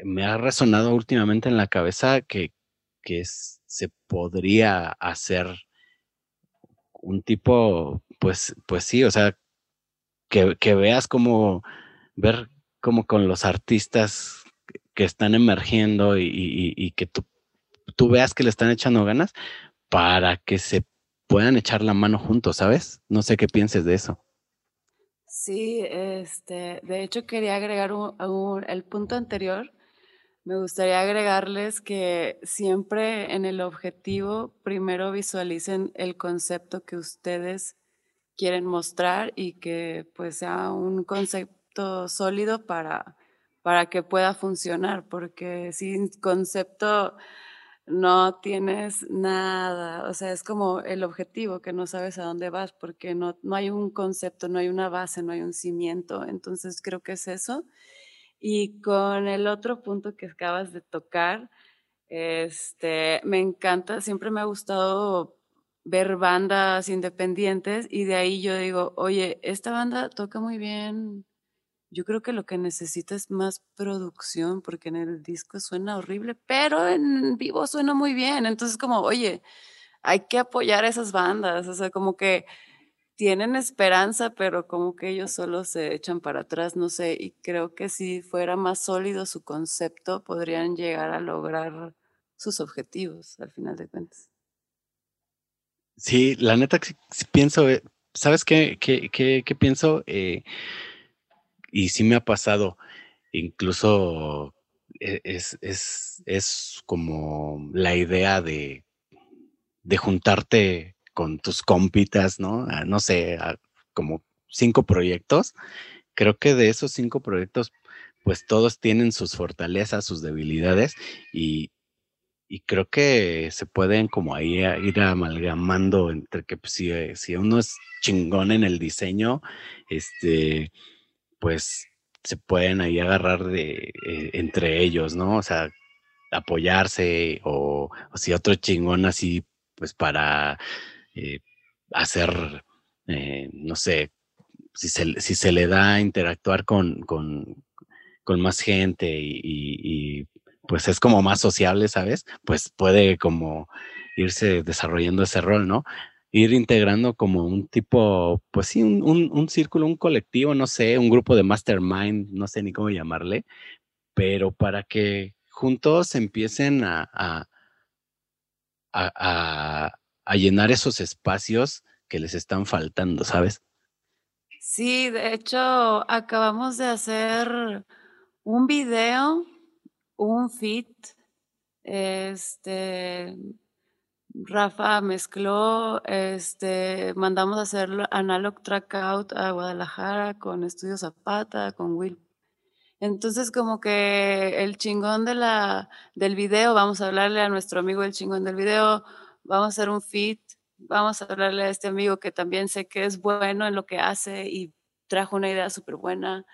me ha resonado últimamente en la cabeza que, se podría hacer un tipo, pues, pues sí, o sea, que, que veas como ver como con los artistas que están emergiendo y, que tú, tú, veas que le están echando ganas para que se puedan echar la mano juntos, ¿sabes? No sé qué pienses de eso. Sí, este, de hecho quería agregar el punto anterior. Me gustaría agregarles que siempre en el objetivo primero visualicen el concepto que ustedes quieren mostrar y que pues sea un concepto sólido para para que pueda funcionar, porque sin concepto no tienes nada, o sea, es como el objetivo, que no sabes a dónde vas, porque no, no hay un concepto, no hay una base, no hay un cimiento, entonces creo que es eso. Y con el otro punto que acabas de tocar, este, me encanta, siempre me ha gustado ver bandas independientes y de ahí yo digo, oye, esta banda toca muy bien yo creo que lo que necesita es más producción, porque en el disco suena horrible, pero en vivo suena muy bien. Entonces, como, oye, hay que apoyar a esas bandas, o sea, como que tienen esperanza, pero como que ellos solo se echan para atrás, no sé, y creo que si fuera más sólido su concepto, podrían llegar a lograr sus objetivos al final de cuentas. Sí, la neta pienso, eh, ¿sabes qué, qué, qué, qué pienso? Eh, y sí me ha pasado, incluso e, es, es, como la idea de, de, juntarte con tus compitas, ¿no? no sé, como cinco proyectos. Creo que de esos cinco proyectos, pues todos tienen sus fortalezas, sus debilidades y, y creo que se pueden como ahí ir amalgamando entre que pues, si, si uno es chingón en el diseño, este, pues se pueden ahí agarrar de, eh, entre ellos, ¿no? O sea, apoyarse o, si otro chingón así, pues para eh, hacer, eh, no sé, si se, le da interactuar con, con, con más gente y, y, pues es como más sociable, ¿sabes? Pues puede como irse desarrollando ese rol, ¿no? Ir integrando como un tipo, pues sí, un, círculo, un colectivo, no sé, un grupo de mastermind, no sé ni cómo llamarle, pero para que juntos empiecen a, a, a, llenar esos espacios que les están faltando, ¿sabes? Sí, de hecho, acabamos de hacer un video, un fit, este, Rafa mezcló, este, mandamos a hacer Analog Trackout a Guadalajara con Estudio Zapata, con Will. Entonces, como que el chingón de la, del video, vamos a hablarle a nuestro amigo el chingón del video, vamos a hacer un fit, vamos a hablarle a este amigo que también sé que es bueno en lo que hace y trajo una idea súper buena.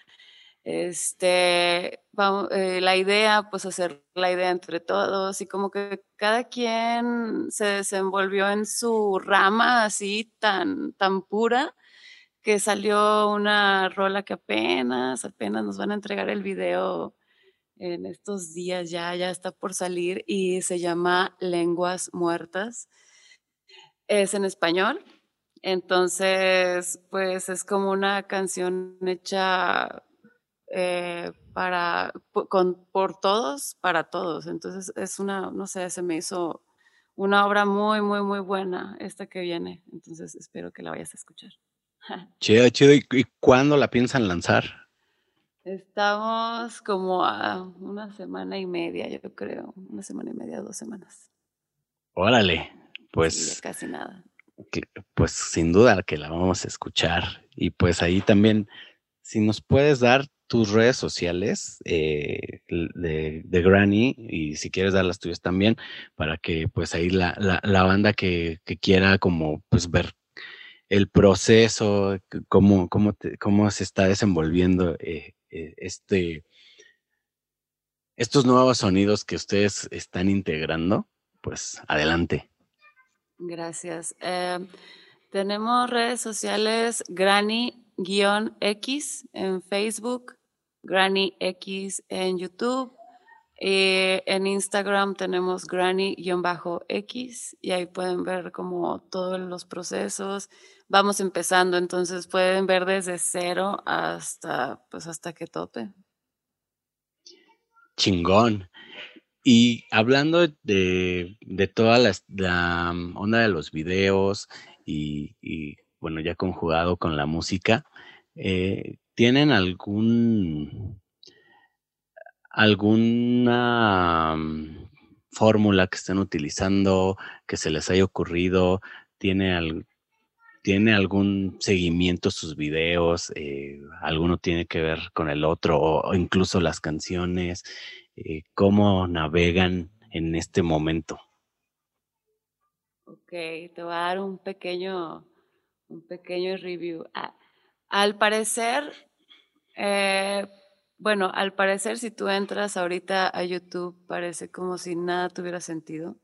Este, vamos, eh, la idea, pues hacer la idea entre todos y como que cada quien se desenvolvió en su rama así tan, tan pura que salió una rola que apenas, apenas nos van a entregar el video en estos días, ya, ya está por salir y se llama Lenguas Muertas. Es en español, entonces, pues es como una canción hecha eh, para, con, por todos, para todos. Entonces es una, no sé, se me hizo una obra muy, muy, muy buena esta que viene. Entonces espero que la vayas a escuchar. [laughs] Chido, chido. ¿Y, cuándo la piensan lanzar? Estamos como a una semana y media, yo creo. Una semana y media, dos semanas. Órale, pues. casi nada. pues sin duda que la vamos a escuchar. Y pues ahí también, si nos puedes dar tus redes sociales eh, de, Granny y si quieres dar las tuyas también para que pues ahí la, banda que, quiera como pues ver el proceso, cómo, cómo, cómo se está desenvolviendo eh, eh, este, estos nuevos sonidos que ustedes están integrando, pues adelante. Gracias. Tenemos redes sociales Granny-X en Facebook, Granny X en YouTube. Eh, en Instagram tenemos Granny-X y ahí pueden ver como todos los procesos. Vamos empezando, entonces pueden ver desde cero hasta pues hasta que tope. Chingón. Y hablando de, de toda la, onda de los videos y, bueno, ya conjugado con la música, eh, ¿tienen algún alguna mm, fórmula que estén utilizando que se les haya ocurrido? ¿Tiene, ¿tiene algún seguimiento sus videos? Eh, ¿Alguno tiene que ver con el otro? O, incluso las canciones. Eh, ¿Cómo navegan en este momento? Ok, te voy a dar un pequeño, un pequeño review. Ah, al parecer, eh, bueno, al parecer si tú entras ahorita a YouTube parece como si nada tuviera sentido.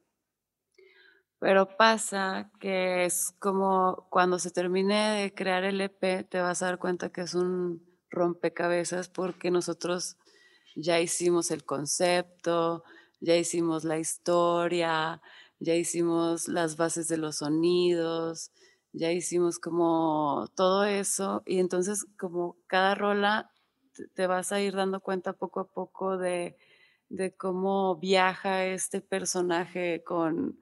Pero pasa que es como cuando se termine de crear el EP, te vas a dar cuenta que es un rompecabezas porque nosotros ya hicimos el concepto, ya hicimos la historia, ya hicimos las bases de los sonidos, ya hicimos como todo eso y entonces como cada rola te vas a ir dando cuenta poco a poco de, cómo viaja este personaje con,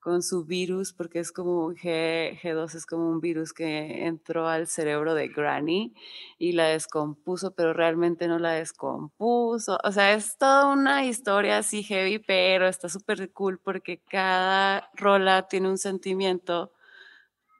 con su virus, porque es como G, G2 es como un virus que entró al cerebro de Granny y la descompuso, pero realmente no la descompuso. O sea, es toda una historia así heavy, pero está súper cool porque cada rola tiene un sentimiento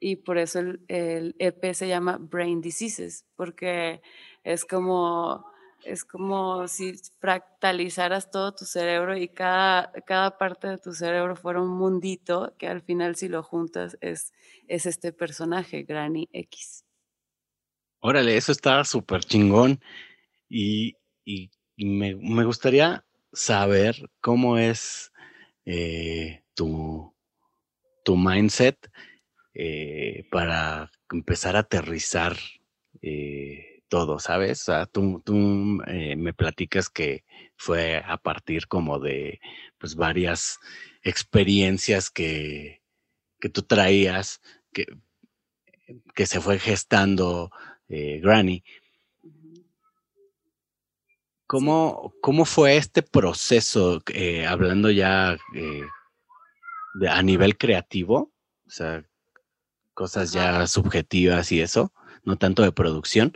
y por eso el, el EP se llama Brain Diseases, porque es como, es como si fractalizaras todo tu cerebro y cada, cada parte de tu cerebro fuera un mundito que al final si lo juntas es, es este personaje, Granny X. Órale, eso está súper chingón y, me, gustaría saber cómo es eh, tu, tu mindset eh, para empezar a aterrizar eh, todo, ¿sabes? O sea, tú, tú eh, me platicas que fue a partir como de pues varias experiencias que, que tú traías, que, que se fue gestando Granny. ¿Cómo, ¿Cómo, fue este proceso, eh, hablando ya de, a nivel creativo? O sea, cosas ya subjetivas y eso, no tanto de producción.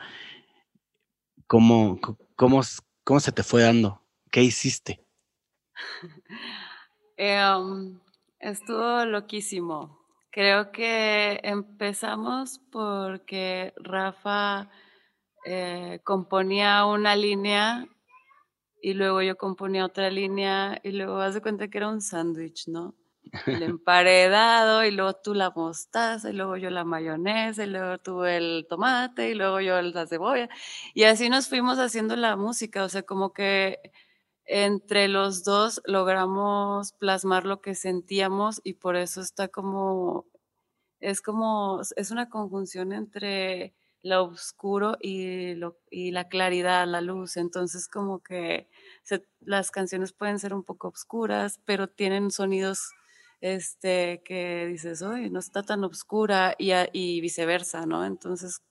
¿Cómo, cómo, cómo se te fue dando? ¿Qué hiciste? [laughs] Em, estuvo loquísimo. Creo que empezamos porque Rafa eh, componía una línea y luego yo componía otra línea y luego vas de cuenta que era un sándwich, ¿no? El emparedado y luego tú la mostaza y luego yo la mayonesa y luego tú el tomate y luego yo la cebolla. Y así nos fuimos haciendo la música, o sea, como que entre los dos logramos plasmar lo que sentíamos y por eso está como, es como, es una conjunción entre lo oscuro y, lo, y la claridad, la luz. Entonces como que las canciones pueden ser un poco oscuras, pero tienen sonidos este, que dices, oye, no está tan oscura y, y viceversa, ¿no? Entonces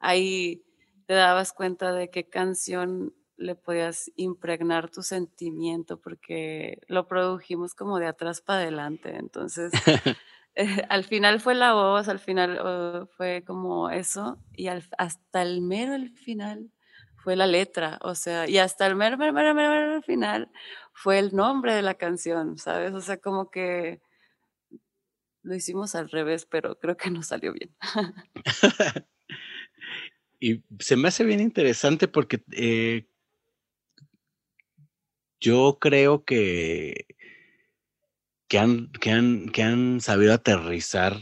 ahí te dabas cuenta de qué canción le podías impregnar tu sentimiento porque lo produjimos como de atrás para adelante. Entonces, [laughs] eh, al final fue la voz, al final oh, fue como eso y hasta el mero el final fue la letra, o sea, y hasta el mero, mero, mero, mero, mero final fue el nombre de la canción, ¿sabes? O sea, como que lo hicimos al revés, pero creo que no salió bien. y se me hace bien interesante porque eh, yo creo que, que, han, que, han, que han sabido aterrizar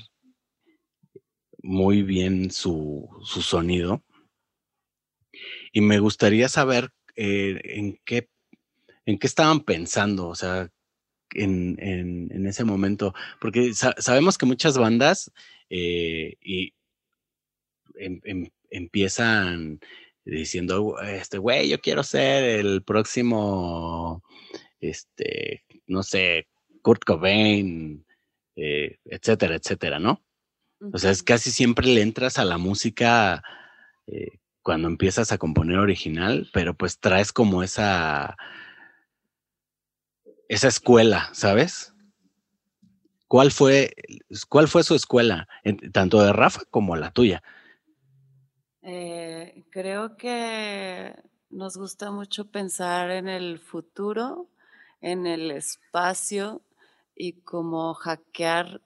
muy bien su, su sonido. Y me gustaría saber eh, en qué ¿En qué estaban pensando? O sea, en, en, ese momento, porque sabemos que muchas bandas eh, y em, em, empiezan diciendo, este, güey, yo quiero ser el próximo, este, no sé, Kurt Cobain, eh, etcétera, etcétera, ¿no? O sea, es casi siempre le entras a la música eh, cuando empiezas a componer original, pero pues traes como esa esa escuela, ¿sabes? ¿Cuál fue, cuál fue su escuela, tanto de Rafa como la tuya? Eh, creo que nos gusta mucho pensar en el futuro, en el espacio y como hackear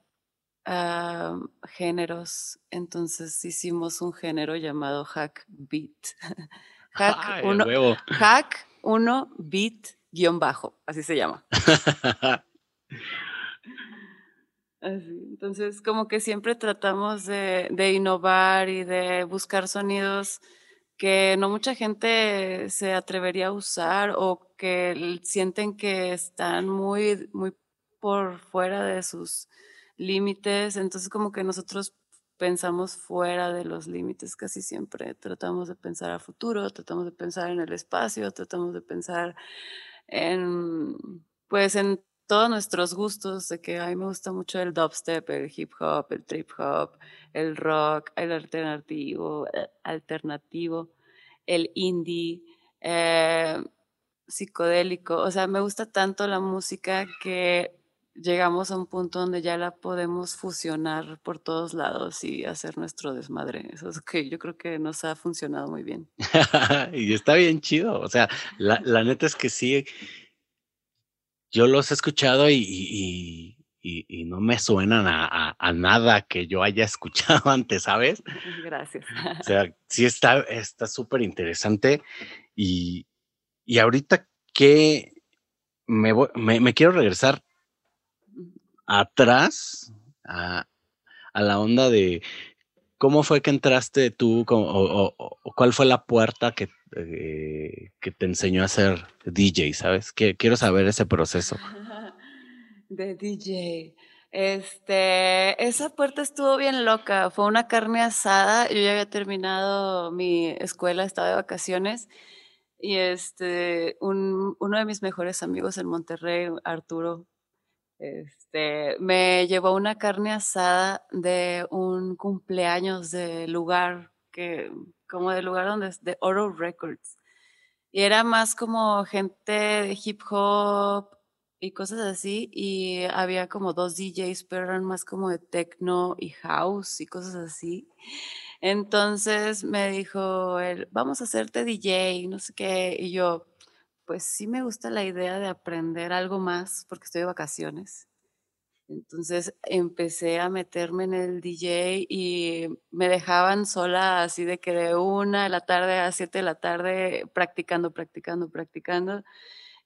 géneros. Entonces hicimos un género llamado hack beat. [laughs] hack, uno, hack uno beat guion bajo, así se llama. Entonces, como que siempre tratamos de, de, innovar y de buscar sonidos que no mucha gente se atrevería a usar o que sienten que están muy, muy por fuera de sus límites. Entonces, como que nosotros pensamos fuera de los límites casi siempre. Tratamos de pensar a futuro, tratamos de pensar en el espacio, tratamos de pensar en, pues en todos nuestros gustos, de que a mí me gusta mucho el dubstep, el hip hop, el trip hop, el rock, el alternativo, eh, alternativo el indie, eh, psicodélico. O sea, me gusta tanto la música que llegamos a un punto donde ya la podemos fusionar por todos lados y hacer nuestro desmadre. Eso es que yo creo que nos ha funcionado muy bien. [laughs] y está bien chido. O sea, la, neta es que sí. Yo los he escuchado y, y, no me suenan a, nada que yo haya [laughs] escuchado antes, ¿sabes? [laughs] Gracias. O sea, sí está súper interesante. Y, ahorita que me, me, me quiero regresar atrás a, la onda de cómo fue que entraste tú o, cuál fue la puerta que, eh, que te enseñó a ser DJ, ¿sabes? Que, quiero saber ese proceso. [laughs] De DJ. Este, esa puerta estuvo bien loca, fue una carne asada, yo ya había terminado mi escuela, estaba de vacaciones y este, uno de mis mejores amigos en Monterrey, Arturo, este, me llevó una carne asada de un cumpleaños de lugar que, como del lugar donde es de Oro Records. Y era más como gente de hip hop y cosas así. Y había como dos DJs, pero eran más como de techno y house y cosas así. Entonces me dijo él, vamos a hacerte DJ, no sé qué. Y yo, pues sí me gusta la idea de aprender algo más porque estoy de vacaciones. Entonces empecé a meterme en el DJ y me dejaban sola así de que de una de la tarde a siete de la tarde practicando, practicando, practicando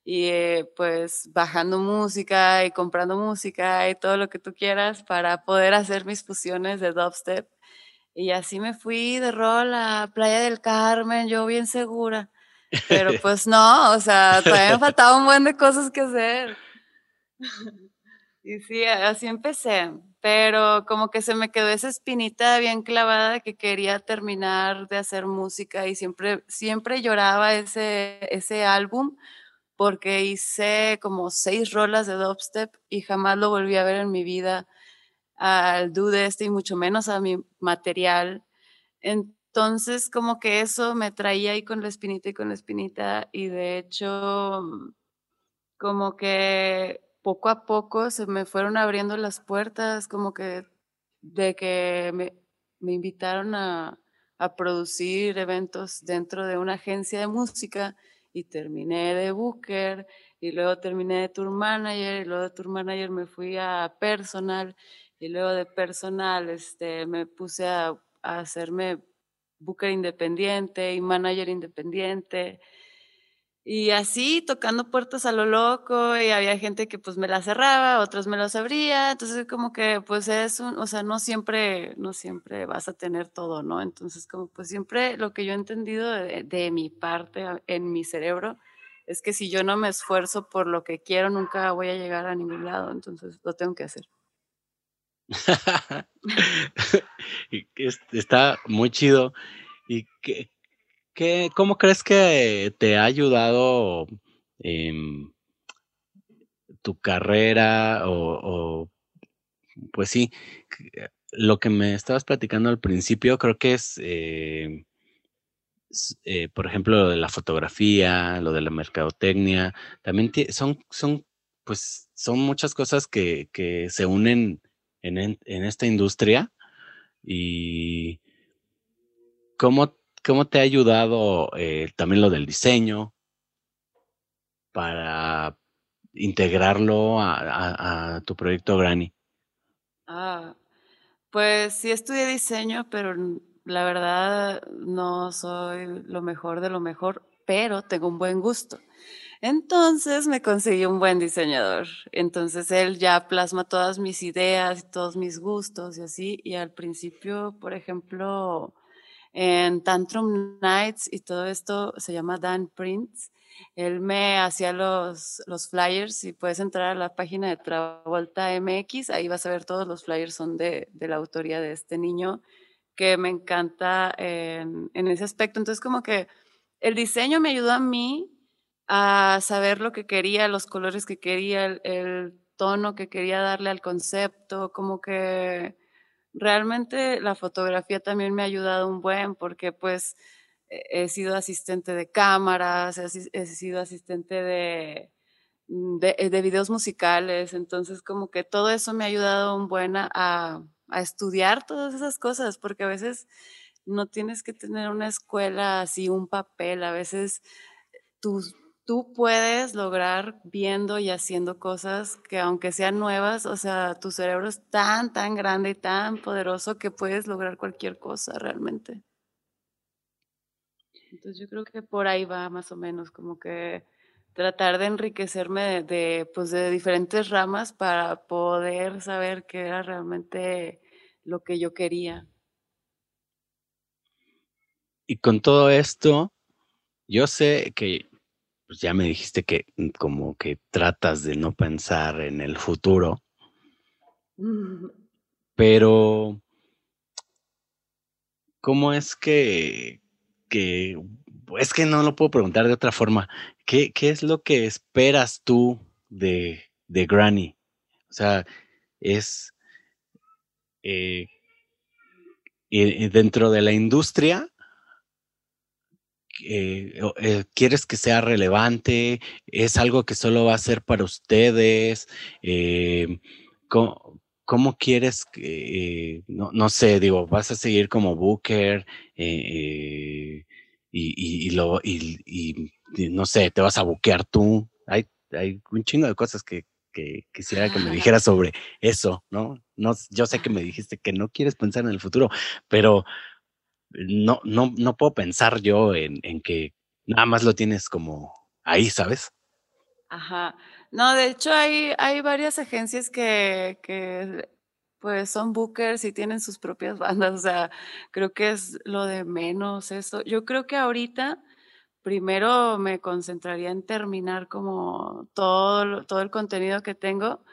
y eh, pues bajando música y comprando música y todo lo que tú quieras para poder hacer mis fusiones de dubstep. Y así me fui de rol a Playa del Carmen, yo bien segura. Pero [laughs] pues no, o sea, todavía me faltaba un buen de cosas que hacer. [laughs] Y sí, así empecé, pero como que se me quedó esa espinita bien clavada de que quería terminar de hacer música y siempre, siempre lloraba ese, ese álbum porque hice como seis rolas de dubstep y jamás lo volví a ver en mi vida al dude este y mucho menos a mi material. Entonces, como que eso me traía ahí con la espinita y con la espinita, y de hecho, como que poco a poco se me fueron abriendo las puertas, como que de que me, invitaron a, producir eventos dentro de una agencia de música y terminé de booker y luego terminé de tour manager y luego de tour manager me fui a personal y luego de personal este, me puse a, a hacerme booker independiente y manager independiente. Y así tocando puertas a lo loco y había gente que pues me la cerraba, otros me las abría, entonces como que pues es un, o sea, no siempre, no siempre vas a tener todo, ¿no? Entonces como pues siempre lo que yo he entendido de, de mi parte en mi cerebro es que si yo no me esfuerzo por lo que quiero, nunca voy a llegar a ningún lado, entonces lo tengo que hacer. [laughs] [laughs] [laughs] Está muy chido. ¿Y qué, cómo crees que te ha ayudado em, tu carrera o, pues sí, lo que me estabas platicando al principio creo que es, eh, eh, por ejemplo, lo de la fotografía, lo de la mercadotecnia, también son, son, pues, son muchas cosas que, que se unen en, esta industria y cómo, cómo te ha ayudado eh, también lo del diseño para integrarlo a, tu proyecto Granny. Ah, pues sí estudié diseño, pero la verdad no soy lo mejor de lo mejor, pero tengo un buen gusto. Entonces me conseguí un buen diseñador. Entonces él ya plasma todas mis ideas todos mis gustos y así. Y al principio, por ejemplo, en Tantrum Nights y todo esto se llama Dan Prince. Él me hacía los, los flyers y puedes entrar a la página de Travolta MX, ahí vas a ver todos los flyers son de, de la autoría de este niño que me encanta en, en ese aspecto. Entonces como que el diseño me ayudó a mí a saber lo que quería, los colores que quería, el, tono que quería darle al concepto, como que realmente la fotografía también me ha ayudado un buen porque pues he sido asistente de cámaras, he, sido asistente de, mm, de, de, videos musicales, entonces como que todo eso me ha ayudado un buen a, a estudiar todas esas cosas, porque a veces no tienes que tener una escuela así, un papel, a veces tus tú puedes lograr viendo y haciendo cosas que aunque sean nuevas, o sea, tu cerebro es tan, tan grande y tan poderoso que puedes lograr cualquier cosa realmente. Entonces yo creo que por ahí va más o menos, como que tratar de enriquecerme de, pues de diferentes ramas para poder saber qué era realmente lo que yo quería. Y con todo esto, yo sé que pues ya me dijiste que mm, como que tratas de no pensar en el futuro, pero ¿cómo es que, que, es que no lo puedo preguntar de otra forma, ¿qué, qué es lo que esperas tú de, de Granny? O sea, es eh, dentro de la industria, eh, eh, quieres que sea relevante, es algo que solo va a ser para ustedes, eh, ¿cómo, quieres que, no, sé, digo, vas a seguir como Booker y, y, lo, y, no sé, te vas a buquear tú, hay, hay un chingo de cosas que, que quisiera que me [laughs] dijeras sobre eso, ¿no? ¿no? Yo sé que me dijiste que no quieres pensar en el futuro, pero no, no, no puedo pensar yo en, en que nada más lo tienes como ahí, ¿sabes? Ajá. No, de hecho hay, hay varias agencias que, que pues son bookers y tienen sus propias [laughs] bandas, o sea, creo que es lo de menos eso. Yo creo que ahorita primero me concentraría en terminar como todo, todo el contenido que tengo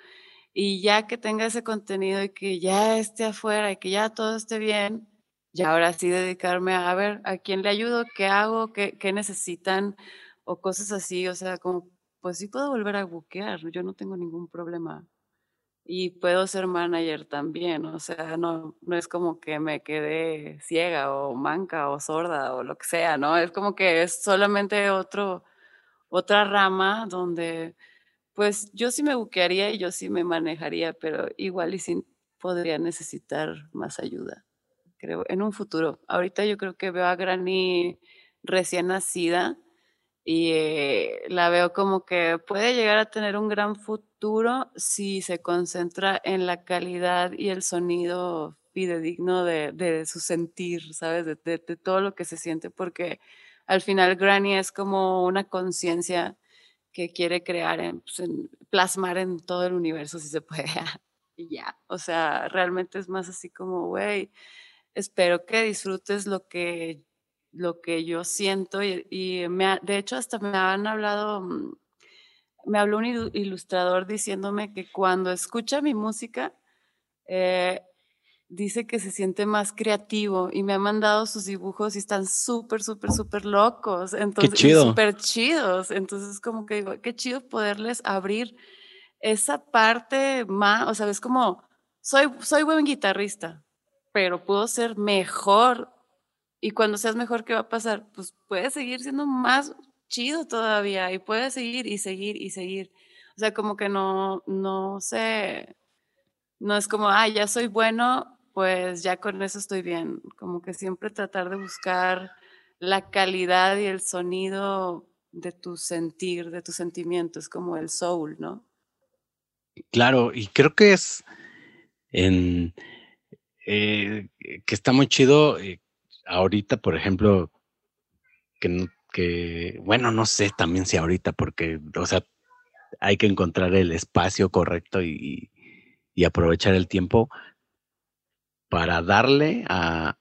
y ya que tenga ese contenido y que ya esté afuera y que ya todo esté bien, y ahora sí dedicarme a, ver a quién le ayudo, qué hago, qué, qué necesitan o cosas así, o sea, como pues sí puedo volver a buquear, yo no tengo ningún problema. Y puedo ser manager también, o sea, no, no es como que me quedé ciega o manca o sorda o lo que sea, ¿no? Es como que es solamente otro, otra rama donde, pues yo sí me buquearía y yo sí me manejaría, pero igual y sí podría necesitar más ayuda creo, en un futuro. Ahorita yo creo que veo a Granny recién nacida y eh, la veo como que puede llegar a tener un gran futuro si se concentra en la calidad y el sonido fidedigno de, de su sentir, ¿sabes? De, de, todo lo que se siente, porque al final Granny es como una conciencia que quiere crear, en, pues, en, plasmar en todo el universo si se puede. [laughs] y ya, o sea, realmente es más así como, güey, espero que disfrutes lo que lo que yo siento y, me de hecho hasta me han hablado, mm, me habló un ilustrador diciéndome que cuando escucha mi música, eh, dice que se siente más creativo y me ha mandado sus dibujos y están súper, súper, súper locos. Entonces, qué chido. Súper chidos. Entonces, como que digo, qué chido poderles abrir esa parte más, o sea, es como, soy, soy buen guitarrista, pero puedo ser mejor. Y cuando seas mejor, ¿qué va a pasar? Pues puedes seguir siendo más chido todavía y puedes seguir y seguir y seguir. O sea, como que no, no sé, no es como, ah, ya soy bueno, pues ya con eso estoy bien. Como que siempre tratar de buscar la calidad y el sonido de tu sentir, de tus sentimientos, como el soul, ¿no? Claro, y creo que es en eh, que está muy chido eh, ahorita, por ejemplo, que, que, bueno, no sé también si ahorita, porque, o sea, hay que encontrar el espacio correcto y, aprovechar el tiempo, para darle a,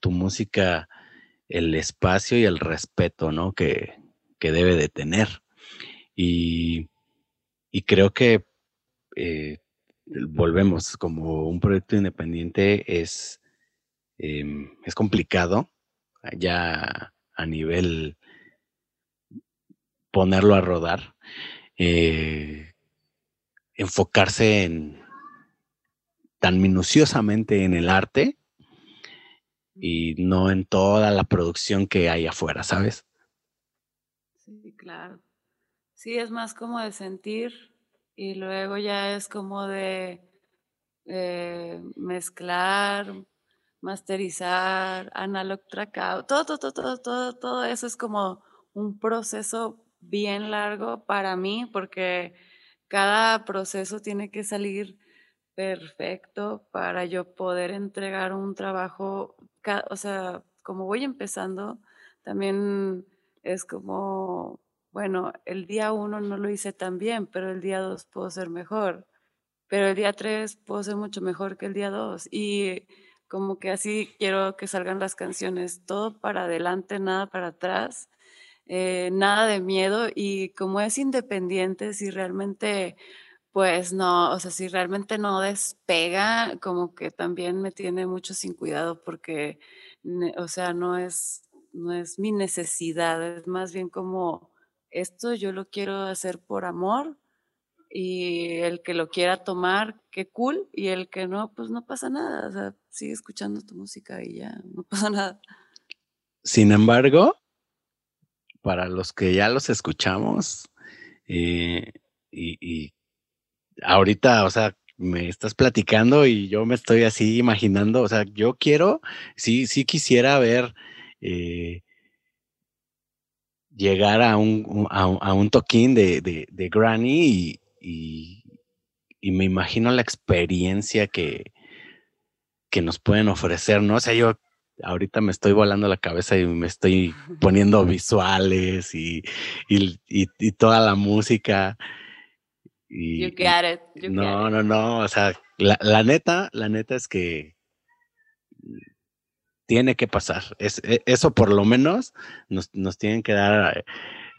tu música el espacio y el respeto, ¿no? Que, debe de tener. Y, creo que eh, volvemos, como un proyecto independiente es, em, es complicado ya a nivel ponerlo a rodar, eh, enfocarse en, tan minuciosamente en el arte y no en toda la producción que hay afuera, ¿sabes? Sí, claro. Sí, es más como de sentir y luego ya es como de eh, mezclar, masterizar, analog track todo, todo, todo, todo, todo eso es como un proceso bien largo para mí porque cada proceso tiene que salir perfecto para yo poder entregar un trabajo, o sea, como voy empezando, también es como, bueno, el día uno no lo hice tan bien, pero el día dos puedo ser mejor, pero el día tres puedo ser mucho mejor que el día dos y como que así quiero que salgan las canciones, todo para adelante, nada para atrás. Eh, nada de miedo y como es independiente, si realmente pues no, o sea, si realmente no despega, como que también me tiene mucho sin cuidado porque, o sea, no es, no es mi necesidad, es más bien como esto yo lo quiero hacer por amor y el que lo quiera tomar, qué cool, y el que no, pues no pasa nada, sigue escuchando tu música y ya, no [laughs] pasa nada. Sin embargo, para los que ya los escuchamos eh, y ahorita, o sea, me estás platicando y yo me estoy así imaginando, o sea, yo quiero, sí, sí quisiera ver eh, llegar a un, a, un toquín de, de, Granny y, y, me imagino la experiencia que, que nos pueden ofrecer, ¿no? O sea, yo ahorita me estoy volando la cabeza y me estoy poniendo visuales y, y toda la música you got it. no, no, no. O sea, la, neta, la neta es que tiene que pasar. Es, e, eso por lo menos nos, nos, tienen que dar eh,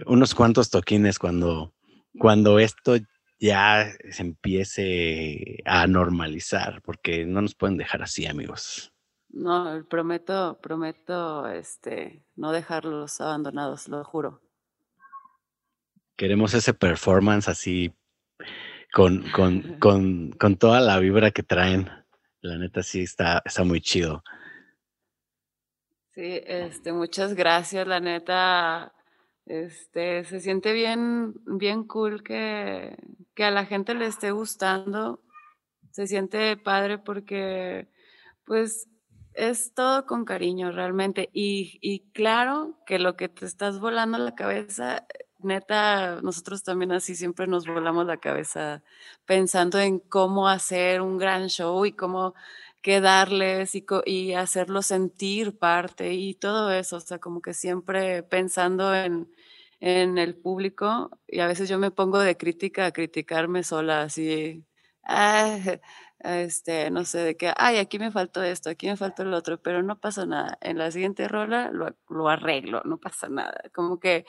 unos cuantos toquines cuando, cuando esto ya se empiece a normalizar, porque no nos pueden dejar así, amigos. No, prometo, prometo, este, no dejarlos abandonados, lo juro. Queremos ese performance así con, con, [laughs] con, con, toda la vibra que traen. La neta sí está, está muy chido. Sí, este, muchas gracias, la neta. Este, se siente bien, bien cool que, que a la gente le esté gustando. Se siente padre porque, pues, es todo con cariño realmente. Y, y claro que lo que te estás volando la cabeza neta, nosotros también así siempre nos volamos la cabeza pensando en cómo hacer un gran show y cómo quedarles y, y hacerlos sentir parte y todo eso, o sea, como que siempre pensando en, en el público y a veces yo me pongo de crítica a criticarme sola, así, ah, este, no sé, de que, ay, aquí me faltó esto, aquí me faltó el otro, pero no pasa nada. En la siguiente rola lo, lo arreglo, no pasa nada. Como que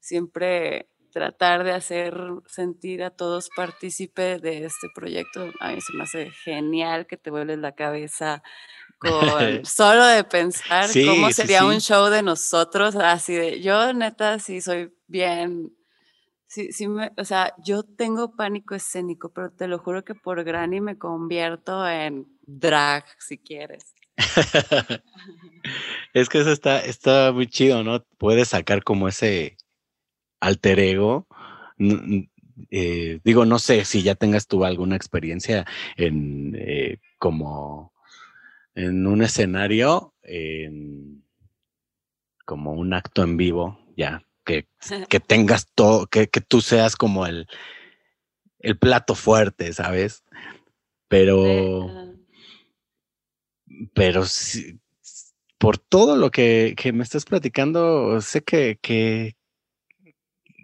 siempre tratar de hacer sentir a todos partícipe de este proyecto, a mí se me hace genial que te vuelves la cabeza con [laughs] solo de pensar cómo sería un show de nosotros, así de, yo neta sí soy bien Sí, sí me, o sea, yo tengo pánico escénico, pero te lo juro que por Granny me convierto en drag, si quieres. [laughs] es que eso está, está muy chido, ¿no? Puedes sacar como ese alter ego. Eh, digo, no sé si ya tengas tú alguna experiencia en eh, como en un escenario, como un acto en vivo, ya que, [laughs] tengas todo, que, tú seas como el, el plato fuerte, ¿sabes? Pero, pero por todo lo que, me estás platicando, sé que, que,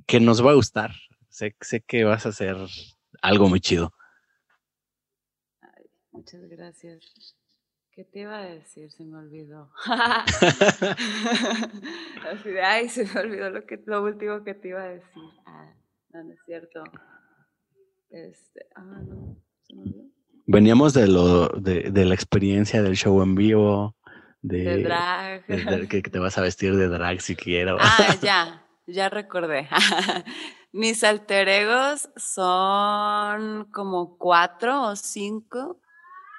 que nos va a gustar. Sé, sé que vas a hacer algo muy chido. muchas gracias. ¿Qué te iba a decir? Se me olvidó. [laughs] Así de, ay, se me olvidó lo, que, lo último que te iba a decir. Ah, no, no es cierto. Este, ah, no, se me olvidó. Veníamos de, lo, de, de la experiencia del show en vivo. De, de drag. De, que te vas a vestir de drag siquiera. Ah, [laughs] ya, ya recordé. [laughs] Mis alter egos son como cuatro o cinco,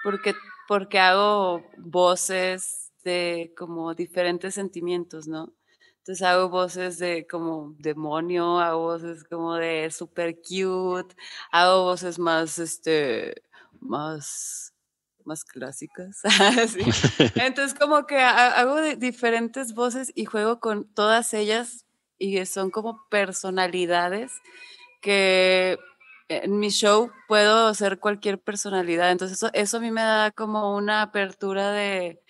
porque porque hago voces de como diferentes sentimientos, ¿no? Entonces hago voces de como demonio, hago voces como de super cute, hago voces más, este, más, más clásicas. [laughs] [laughs] Entonces como que hago diferentes voces y juego con todas ellas y son como personalidades que en mi show puedo ser cualquier personalidad, entonces eso, eso a mí me da como una apertura de,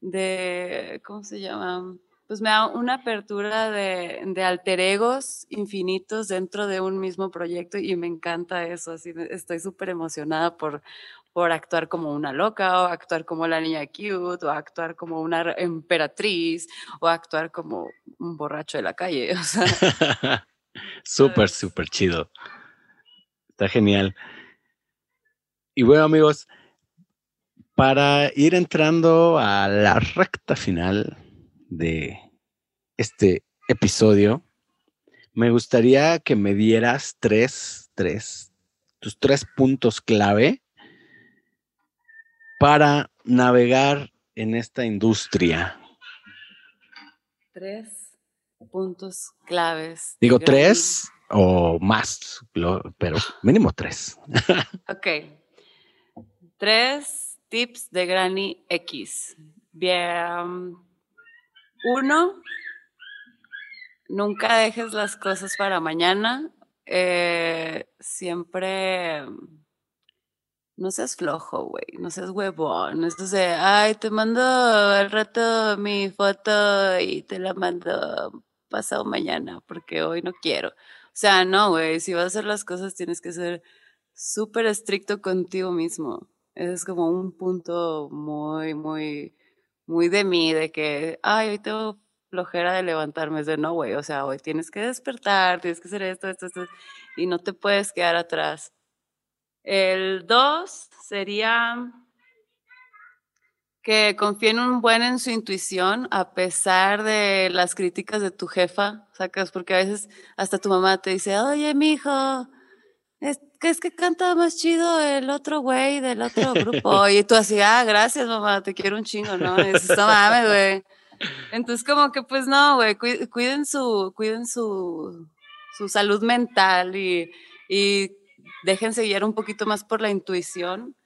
de, ¿cómo se llama? Pues me da una apertura de, de alter egos infinitos dentro de un mismo proyecto y me encanta eso, así estoy súper emocionada por, por actuar como una loca o actuar como la niña cute o actuar como una emperatriz o actuar como un borracho de la calle. [laughs] O sea, [laughs] súper, súper chido. Está genial. Y bueno, amigos, para ir entrando a la recta final de este episodio, me gustaría que me dieras tres, tres, tus tres puntos clave para navegar en esta industria. Tres puntos claves. Digo tres o más, pero mínimo tres. [laughs] ok. Tres tips de Granny X. Bien. Uno, nunca dejes las cosas para mañana. Eh, siempre no seas flojo, güey, no seas huevón. Esto de, ay, te mando al rato mi foto y te la mando pasado mañana porque hoy no quiero. O sea, no, güey, si vas a hacer las cosas tienes que ser súper estricto contigo mismo. Ese es como un punto muy, muy, muy de mí, de que, ay, hoy tengo flojera de levantarme. Es de, no, güey, o sea, hoy tienes que despertar, tienes que hacer esto, esto, esto, y no te puedes quedar atrás. El dos sería que confíen un buen en su intuición a pesar de las críticas de tu jefa, sacas, porque a veces hasta tu mamá te dice, oye, mijo, es que es que canta más chido el otro güey del otro grupo. Y tú así, ah, gracias, mamá, te quiero un chingo, ¿no? No mames, güey. Entonces, como que, pues no, güey, cuiden su, cuiden su, su salud mental y déjense guiar un poquito más por la intuición.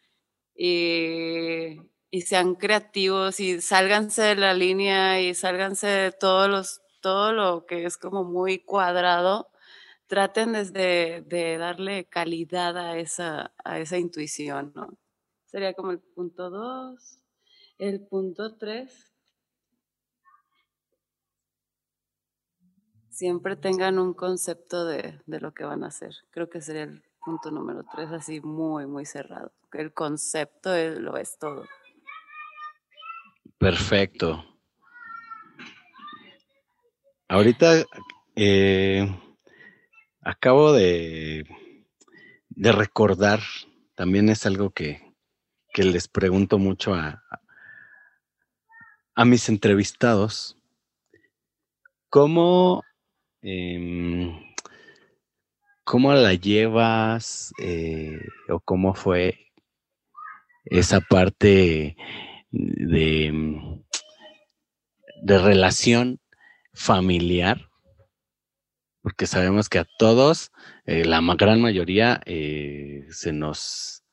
Y, y sean creativos y sálganse de la línea y sálganse de todo lo que es como muy cuadrado. Traten desde de darle calidad a esa, a esa intuición, ¿no? Sería como el punto dos. El punto tres. Siempre tengan un concepto de, de lo que van a hacer. Creo que sería el punto número tres, así muy, muy cerrado. El concepto lo es todo. Perfecto. Ahorita eh, acabo de, de recordar, también es algo que, les pregunto mucho a, a mis entrevistados, ¿cómo, em, cómo la llevas eh, o cómo fue esa parte de, de relación familiar, porque sabemos que a todos, eh, la gran mayoría, eh, se nos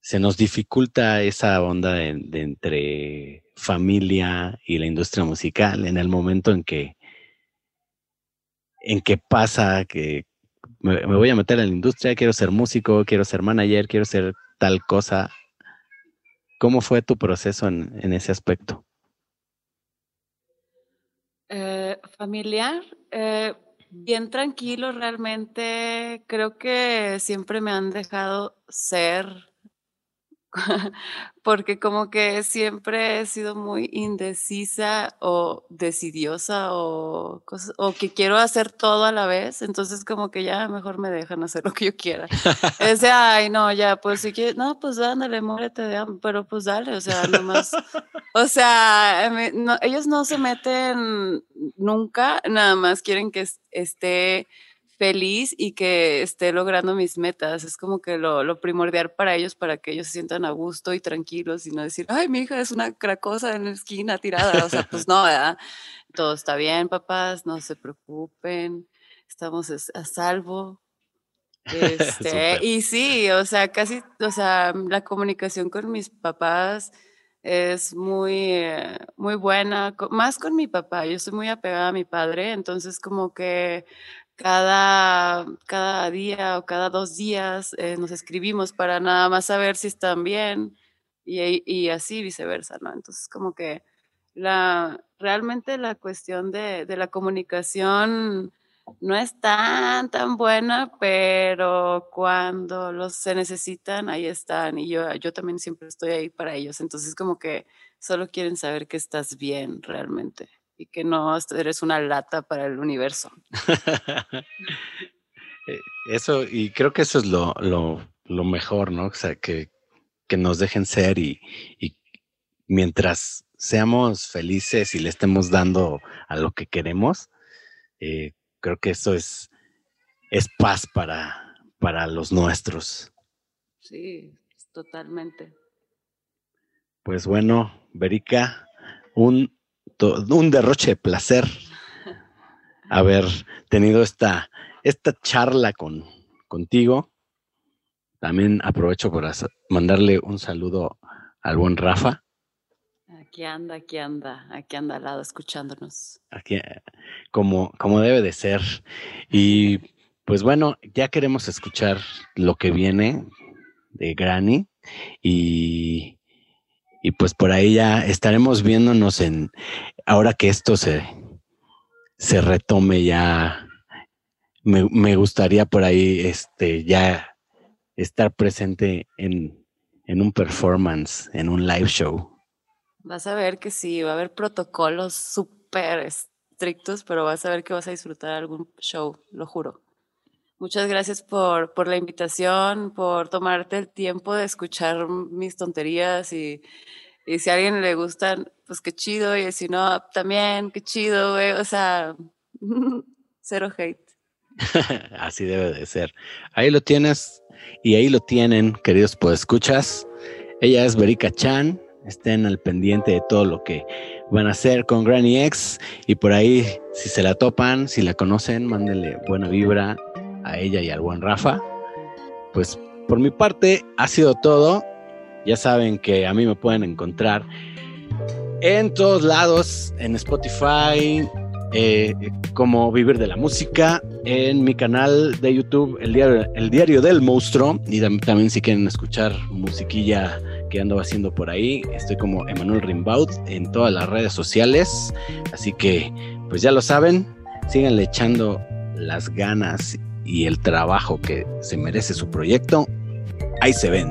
se nos dificulta esa onda de, entre familia y la industria musical en el momento en que en que pasa que me, voy a meter en la industria, quiero ser músico, quiero ser manager, quiero ser tal cosa. ¿Cómo fue tu proceso en ese aspecto? Eh, familiar, eh, bien tranquilo realmente. Creo que siempre me han dejado ser [laughs] porque como que siempre he sido muy indecisa o decidiosa o, o que quiero hacer todo a la vez, entonces como que ya mejor me dejan hacer lo que yo quiera. Es de, ay, no, ya, pues si quieres, no, pues ándale, muérete de hambre, pero pues dale, o sea, nomás, [laughs] o sea, ellos no se meten nunca, nada más quieren que esté feliz y que esté logrando mis metas. Es como que lo, primordial para ellos, para que ellos se sientan a gusto y tranquilos y no decir, ay, mi hija es una cracosa en la esquina tirada. O sea, pues [laughs] no, ¿verdad? Todo está bien, papás, no se preocupen, estamos a salvo. [laughs] Este, y sí, o sea, casi, o sea, la comunicación con mis papás es muy, eh, muy buena, más con mi papá. Yo soy muy apegada a mi padre, entonces como que cada, cada día o cada dos días eh, nos escribimos para nada más saber si están bien y, y, así viceversa, ¿no? Entonces, como que la, realmente la cuestión de, de, la comunicación no es tan, tan buena, pero cuando los se necesitan, ahí están. Y yo, yo también siempre estoy ahí para ellos. Entonces, como que solo quieren saber que estás bien realmente y que no eres una lata para el universo. [laughs] Eh, eso, y creo que eso es lo, mejor, ¿no? O sea, que, nos dejen ser y, mientras seamos felices y le estemos dando a lo que queremos, eh, creo que eso es, es paz para, para los nuestros. Sí, totalmente. Pues bueno, Berica, un un derroche de placer haber tenido esta, esta charla con, contigo. También aprovecho para mandarle un saludo al buen Rafa. Aquí anda, aquí anda, aquí anda al lado escuchándonos. Aquí, como, como debe de ser. Y pues bueno, ya queremos escuchar lo que viene de Granny y y pues por ahí ya estaremos viéndonos en, ahora que esto se, se retome ya, me, gustaría por ahí este, ya estar presente en, en un performance, en un live show. Vas a ver que sí, va a haber protocolos súper estrictos, pero vas a ver que vas a disfrutar algún show, lo juro. Muchas gracias por, por la invitación, por tomarte el tiempo de escuchar mis tonterías y, y si a alguien le gustan, pues qué chido, y si no, también, qué chido, güey. O sea, [laughs] cero hate. [laughs] Así debe de ser. Ahí lo tienes y ahí lo tienen, queridos pues escuchas. Ella es Berika Chan. Estén al pendiente de todo lo que van a hacer con Granny X. Y por ahí, si se la topan, si la conocen, mándenle buena vibra a ella y al buen Rafa. Pues por mi parte ha sido todo. Ya saben que a mí me pueden encontrar en todos lados, en Spotify, eh, como Vivir de la Música, en mi canal de YouTube, El Diario, el diario del Monstruo, y también si quieren escuchar musiquilla que ando haciendo por ahí, estoy como Emanuel Rimbaud en todas las redes sociales, así que pues ya lo saben, síganle echando las ganas y el trabajo que se merece su proyecto, ahí se ven.